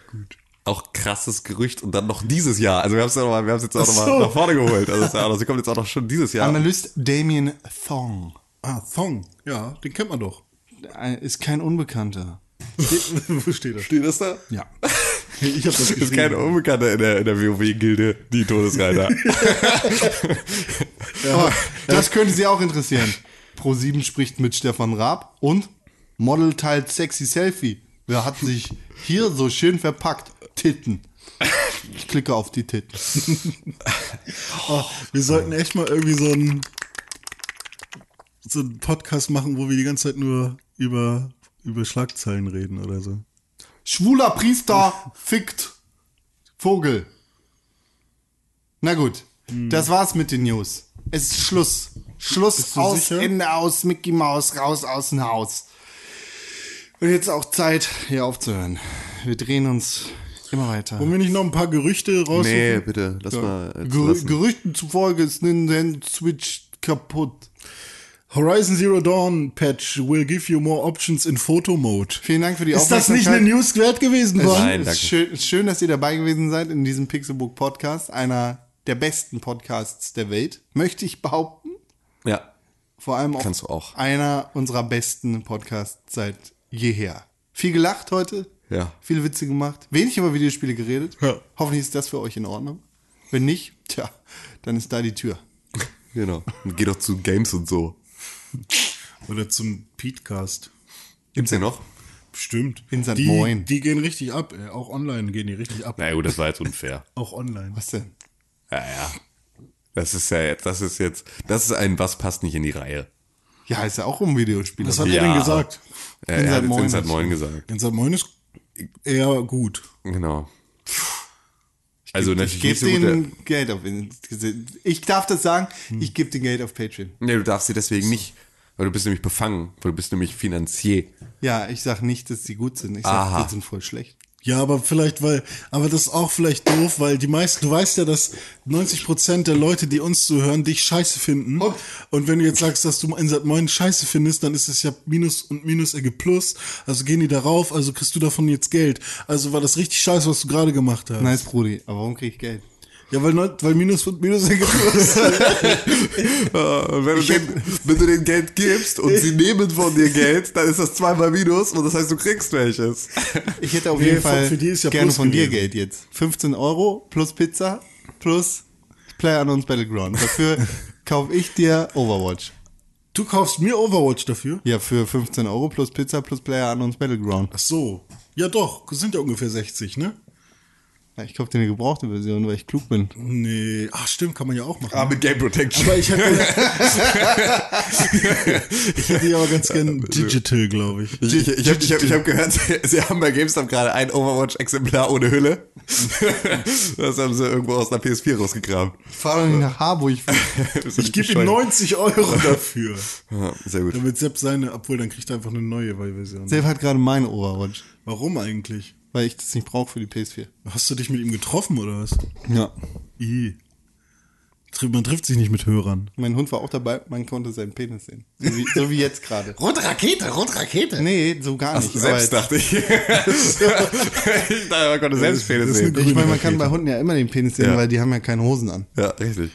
(laughs) Auch krasses Gerücht und dann noch dieses Jahr. Also wir haben es ja noch mal, wir haben es jetzt auch noch Ach mal so. nach vorne geholt. Also, ja sie kommt jetzt auch noch schon dieses Jahr. Analyst Damien Thong. Ah, Thong. Ja, den kennt man doch. Äh, Ist kein Unbekannter. (laughs) Wo steht das? Steht das da? Ja. Ich hab das Das ist kein Unbekannter in der, in der WoW-Gilde, die Todesreiter. (laughs) Aber das könnte Sie auch interessieren. Pro7 spricht mit Stefan Raab und Model teilt sexy Selfie. Wer hat sich hier so schön verpackt? Titten. Ich klicke auf die Titten. Oh, wir sollten echt mal irgendwie so einen so einen Podcast machen, wo wir die ganze Zeit nur über, über Schlagzeilen reden oder so. Schwuler Priester (laughs) fickt Vogel. Na gut, das war's mit den News. Es ist Schluss. Schluss aus, sicher? Ende aus, Mickey Maus, raus aus dem Haus. Und jetzt auch Zeit, hier aufzuhören. Wir drehen uns immer weiter. Wollen wir nicht noch ein paar Gerüchte raussuchen? nee, bitte, lass mal. äh, Gerü lassen. Gerüchten zufolge ist Nintendo Switch kaputt. Horizon Zero Dawn Patch will give you more options in Photo Mode. Vielen Dank für die Ist das nicht eine News wert gewesen, Es Bon? Nein, danke. schön, schön, dass ihr dabei gewesen seid in diesem Pixelbook Podcast, einer der besten Podcasts der Welt, möchte ich behaupten. Ja. Vor allem auch, Kannst du auch. einer unserer besten Podcasts seit jeher. Viel gelacht heute, Ja. viele Witze gemacht, wenig über Videospiele geredet. Ja. Hoffentlich ist das für euch in Ordnung. Wenn nicht, tja, dann ist da die Tür. (laughs) Genau. Und geh doch zu Games und so. (laughs) Oder zum Petecast. Gibt's den noch? Stimmt. In St. Die, Moin. die gehen richtig ab. ey. Auch online gehen die richtig ab. Na gut, das war jetzt unfair. (laughs) Auch online. Was denn? Ja, ja. Das ist ja jetzt, das ist jetzt, das ist ein, was passt nicht in die Reihe. Ja, ist ja auch um Videospiele. Was hat Ja. er denn gesagt? Ja, In er hat Moin in St. hast du. Moin gesagt. In St. Moin ist, eher gut. Genau. Also Ich natürlich gebe nicht so denen Geld auf. Ich darf das sagen, ich gebe denen Geld auf Patreon. Nee, du darfst sie deswegen nicht, weil du bist nämlich befangen, weil du bist nämlich Finanzier. Ja, ich sag nicht, dass sie gut sind. Ich sag, Aha. die sind voll schlecht. Ja, aber vielleicht, weil, aber das ist auch vielleicht doof, weil die meisten, du weißt ja, dass 90% der Leute, die uns zuhören, dich scheiße finden. Und? Und wenn du jetzt sagst, dass du Insert Moin scheiße findest, dann ist es ja Minus und Minus ergibt Plus. Also gehen die darauf, also kriegst du davon jetzt Geld. Also war das richtig scheiße, was du gerade gemacht hast. Nice, Brudi. Aber warum krieg ich Geld? Ja, weil, weil Minus und Minus ergibt. (laughs) Und wenn du, den, wenn du denen Geld gibst und sie nehmen von dir Geld, dann ist das zweimal Minus und das heißt, du kriegst welches. Ich hätte auf Nee, jeden Fall für die ist ja gerne Plus von dir gewesen. Geld jetzt. 15 Euro plus Pizza plus PlayerUnknown's Battleground. Dafür (laughs) kaufe ich dir Overwatch. du kaufst mir Overwatch dafür? Ja, für 15 Euro plus Pizza plus PlayerUnknown's Battleground. Ach so. Ja doch, sind ja ungefähr 60, ne? Ich kaufe dir eine gebrauchte Version, weil ich klug bin. Nee, ach stimmt, kann man ja auch machen. Ah, mit Game Protection. Aber ich hätte, (laughs) ich hätte ja aber ganz gern Digital, glaube ich. Ich, ich, ich habe ich hab, ich hab gehört, (laughs) sie, haben bei GameStop gerade ein Overwatch-Exemplar ohne Hülle. (laughs) Das haben sie irgendwo aus einer PS4 rausgegraben. Fahr doch nicht nach Harburg. Ich gebe ihm 90 Euro dafür. Ja, sehr gut. Damit Sepp seine, obwohl dann kriegt er einfach eine neue Version. Sepp hat gerade meine Overwatch, Warum eigentlich? Weil ich das nicht brauche für die PS4. Hast du dich mit ihm getroffen oder was? Ja. I. Man trifft sich nicht mit Hörern. Mein Hund war auch dabei, man konnte seinen Penis sehen. So wie, so wie jetzt gerade. (laughs) Rote Rakete, rote Rakete. Nee, so gar nicht. Selbst aber dachte ich. (laughs) ich dachte, man konnte selbst Penis ist sehen. ich meine, man kann bei Hunden ja immer den Penis sehen, Ja. weil die haben ja keine Hosen an. Ja, richtig.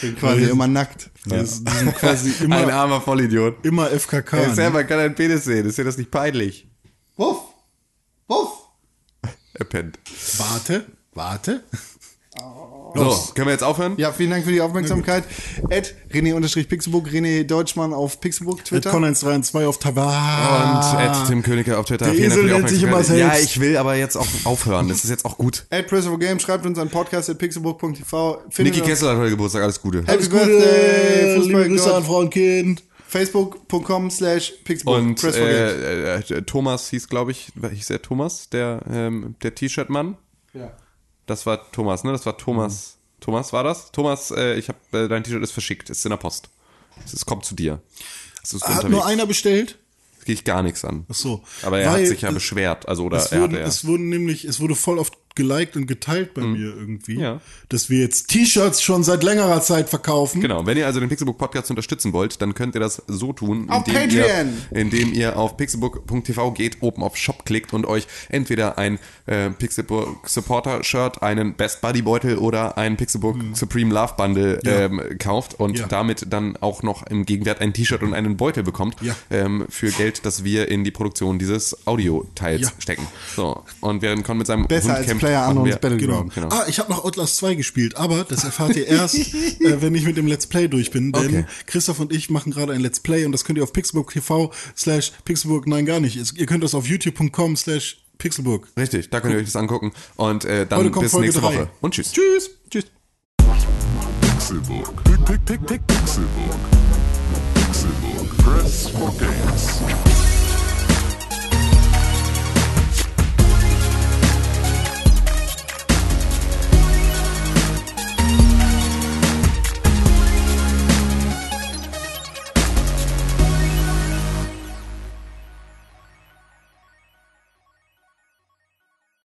Sind quasi immer nackt. Das, die sind quasi (laughs) Ein immer, armer Vollidiot. immer FKK. Ey, ne? selber kann einen Penis sehen. Ist dir das nicht peinlich? Wuff! Wuff! Er pennt. Warte, warte. So, können wir jetzt aufhören? Ja, vielen Dank für die Aufmerksamkeit. Ed, René-Pixelbook, René Deutschmann auf Pixelbook, Mit Twitter. Con 132 auf Und Tabar. Ed Tim Königke auf Twitter. Der Vielen Esel nennt sich immer Aufmerksamkeit. Ja, selbst. ich will aber jetzt auch aufhören. Das ist jetzt auch gut. Ed Christopher Game, schreibt uns an podcast.pixelbook.tv. Niki Kessler hat heute Geburtstag. Alles Gute. Happy Alles Gute, Birthday, liebe Grüße an Fußballgott. Frau und Kind. Facebook.com slash Pixelbook. Und äh, äh, Thomas hieß, glaube ich, hieß er Thomas, der, ähm, der T-Shirt-Mann. Ja. Das war Thomas, ne? Das war Thomas. Thomas war das? Thomas, äh, ich habe äh, dein T-Shirt ist verschickt, ist in der Post. Es ist- kommt zu dir. Es ist Hat unterwegs. nur einer bestellt? Das geht dich gar nichts an. Ach so. Aber er Weil hat sich ja es- beschwert, also oder Es er wurden, hatte ja. es wurden nämlich, es wurde voll oft geliked und geteilt bei mir irgendwie, Ja. dass wir jetzt T-Shirts schon seit längerer Zeit verkaufen. Genau, wenn ihr also den Pixelbook Podcast unterstützen wollt, dann könnt ihr das so tun, Auf indem Patreon. ihr, indem ihr auf pixelbook.tv geht, oben auf Shop klickt und euch entweder ein äh, Pixelbook Supporter Shirt, einen Best Buddy Beutel oder ein Pixelbook Supreme Love Bundle ähm, kauft und. Ja. damit dann auch noch im Gegenwert ein T-Shirt und einen Beutel bekommt Ja. ähm, für Geld, das wir in die Produktion dieses Audioteils Ja. stecken. So, und während Con mit seinem Besser Hund kämpft, Player Unknown's Battleground. Genau. Genau. Ah, ich habe noch Outlast 2 gespielt, aber das erfahrt ihr erst, (laughs) äh, wenn ich mit dem Let's Play durch bin. Denn Okay. Christoph und ich machen gerade ein Let's Play und das könnt ihr auf Pixelbook TV slash Pixelbook, nein gar nicht. Ihr könnt das auf youtube.com slash Pixelbook. Richtig, da könnt ihr euch das angucken und äh, dann bis Folge nächste drei. Woche. Und tschüss. Tschüss. Tschüss. Pick, Pixelbook. Pixelbook. Press for games.